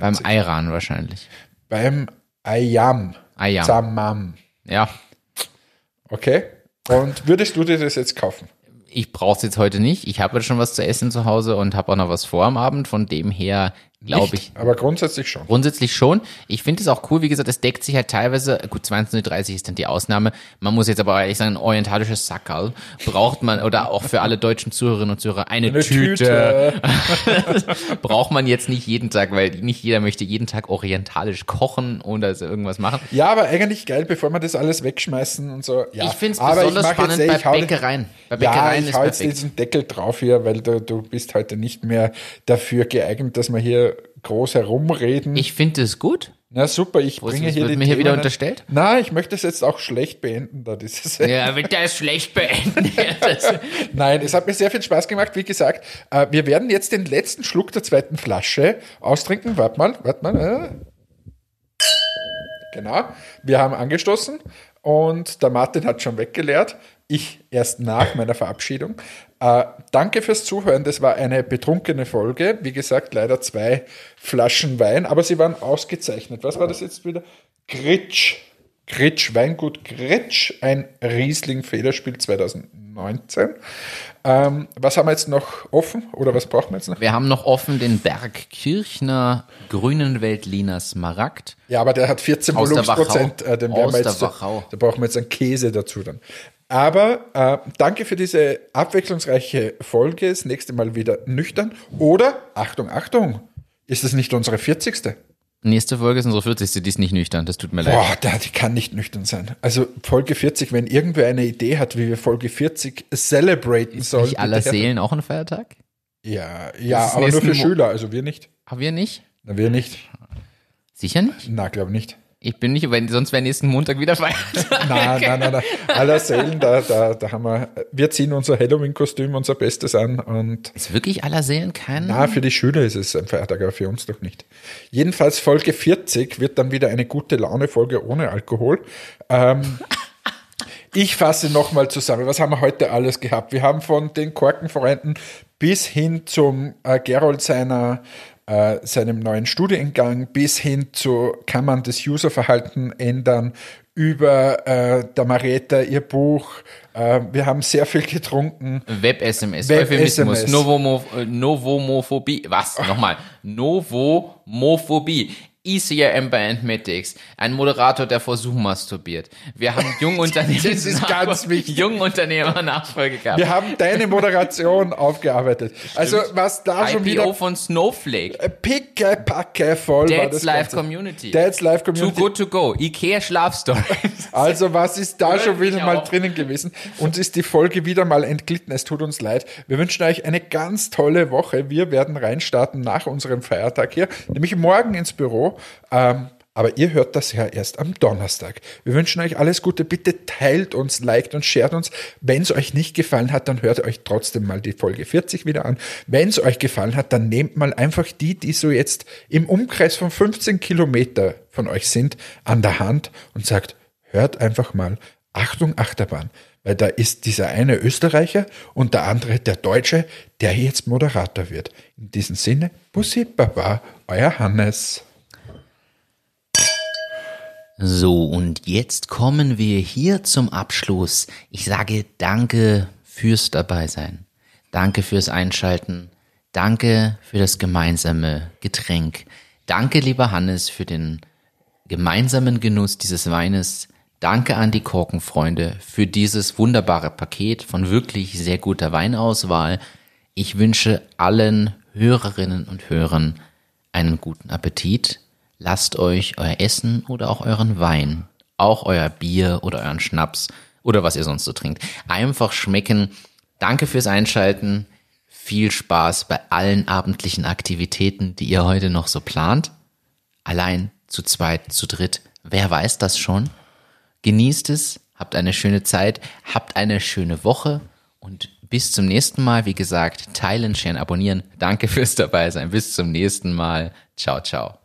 Beim Iran wahrscheinlich. Beim Ayam. Ayam. Zamam. Ja. Okay? Und würdest du dir das jetzt kaufen? Ich brauche es jetzt heute nicht. Ich habe jetzt schon was zu essen zu Hause und habe auch noch was vor am Abend. Von dem her glaube ich. Aber grundsätzlich schon. Grundsätzlich schon. Ich finde es auch cool, wie gesagt, es deckt sich halt teilweise, gut, 22.30 ist dann die Ausnahme. Man muss jetzt aber ehrlich sagen, ein orientalisches Sackerl braucht man, oder auch für alle deutschen Zuhörerinnen und Zuhörer, eine, Eine Tüte. braucht man jetzt nicht jeden Tag, weil nicht jeder möchte jeden Tag orientalisch kochen oder so irgendwas machen. Ja, aber eigentlich geil, bevor wir das alles wegschmeißen und so. Ja. Ich finde es besonders mach jetzt, spannend ey, bei ich Bäckereien. Bei Ja, Bäckereien ich ist hau jetzt perfekt. diesen Deckel drauf hier, weil du, du bist heute nicht mehr dafür geeignet, dass wir hier groß herumreden. Ich finde es gut. Na super, ich Was bringe hier wird die mir hier wieder unterstellt? Nein, ich möchte es jetzt auch schlecht beenden, da dieses. Ja, wird das schlecht beenden. Das- Nein, es hat mir sehr viel Spaß gemacht. Wie gesagt, äh, wir werden jetzt den letzten Schluck der zweiten Flasche austrinken. Warte mal, warte mal. Äh. Genau, wir haben angestoßen und der Martin hat schon weggeleert. Ich erst nach meiner Verabschiedung. Äh, danke fürs Zuhören. Das war eine betrunkene Folge. Wie gesagt, leider zwei Flaschen Wein, aber sie waren ausgezeichnet. Was war das jetzt wieder? Gritsch. Gritsch, Weingut Gritsch, ein Riesling-Federspiel 2019. Ähm, was haben wir jetzt noch offen oder was brauchen wir jetzt noch? Wir haben noch offen den Berg Kirchner Grünen Veltliner Smaragd. Ja, aber der hat 14 Aus der Volumensprozent. Äh, den Aus wir der jetzt. Da brauchen wir jetzt einen Käse dazu dann. Aber äh, danke für diese abwechslungsreiche Folge. Das nächste Mal wieder nüchtern. Oder, Achtung, Achtung, ist es nicht unsere 40. Nächste Folge ist unsere 40. Die ist nicht nüchtern, das tut mir leid. Boah, die kann nicht nüchtern sein. Also Folge 40, wenn irgendwer eine Idee hat, wie wir Folge 40 celebraten sollen. Nicht aller Seelen auch ein Feiertag? Ja, ja, ist aber nur für Schüler, also wir nicht. Haben wir nicht? Na, wir nicht. Sicher nicht? Na, glaube nicht. Ich bin nicht, weil sonst wäre nächsten Montag wieder Feiertag. Nein, nein, nein, nein. Aller Seelen, da, da, da haben wir, wir ziehen unser Halloween-Kostüm, unser Bestes an und Ist wirklich aller Seelen kein? na, für die Schüler ist es ein Feiertag, aber für uns doch nicht. Jedenfalls Folge 40 wird dann wieder eine gute Laune-Folge ohne Alkohol. Ähm, ich fasse nochmal zusammen. Was haben wir heute alles gehabt? Wir haben von den Korkenfreunden bis hin zum äh, Gerold seiner äh, seinem neuen Studiengang bis hin zu kann man das Userverhalten ändern über äh, der Marietta ihr Buch. Äh, wir haben sehr viel getrunken. Web-SMS, Web- Euphemismus, Novomophobie, was? Nochmal, Novomophobie. ECRM bei Antmatics, ein Moderator, der vor Zoom masturbiert. Wir haben Jungunternehmer, Das ist ganz wichtig. Jungunternehmer Nachfolge gehabt. Wir haben deine Moderation aufgearbeitet. Also was da schon IPO wieder von Snowflake. picke, packe voll war Dad's das Live. Community. Dad's Live Too Community. good to go. Ikea Schlafstory. Also was ist da schon wieder mal auch. drinnen gewesen? Uns ist die Folge wieder mal entglitten. Es tut uns leid. Wir wünschen euch eine ganz tolle Woche. Wir werden reinstarten nach unserem Feiertag hier, nämlich morgen ins Büro. Ähm, aber ihr hört das ja erst am Donnerstag. Wir wünschen euch alles Gute. Bitte teilt uns, liked und shared uns. Wenn es euch nicht gefallen hat, dann hört euch trotzdem mal die Folge 40 wieder an. Wenn es euch gefallen hat, dann nehmt mal einfach die, die so jetzt im Umkreis von 15 Kilometer von euch sind, an der Hand und sagt, hört einfach mal Achtung Achterbahn, weil da ist dieser eine Österreicher und der andere der Deutsche, der jetzt Moderator wird. In diesem Sinne, Bussi Baba, euer Hannes. So, und jetzt kommen wir hier zum Abschluss. Ich sage danke fürs Dabeisein. Danke fürs Einschalten. Danke für das gemeinsame Getränk. Danke, lieber Hannes, für den gemeinsamen Genuss dieses Weines. Danke an die Korkenfreunde für dieses wunderbare Paket von wirklich sehr guter Weinauswahl. Ich wünsche allen Hörerinnen und Hörern einen guten Appetit. Lasst euch euer Essen oder auch euren Wein, auch euer Bier oder euren Schnaps oder was ihr sonst so trinkt, einfach schmecken. Danke fürs Einschalten. viel Spaß bei allen abendlichen Aktivitäten, die ihr heute noch so plant. Allein, zu zweit, zu dritt, wer weiß das schon? Genießt es, habt eine schöne Zeit, habt eine schöne Woche und bis zum nächsten Mal. Wie gesagt, teilen, sharen, abonnieren. Danke fürs dabei sein. Bis zum nächsten Mal. Ciao, ciao.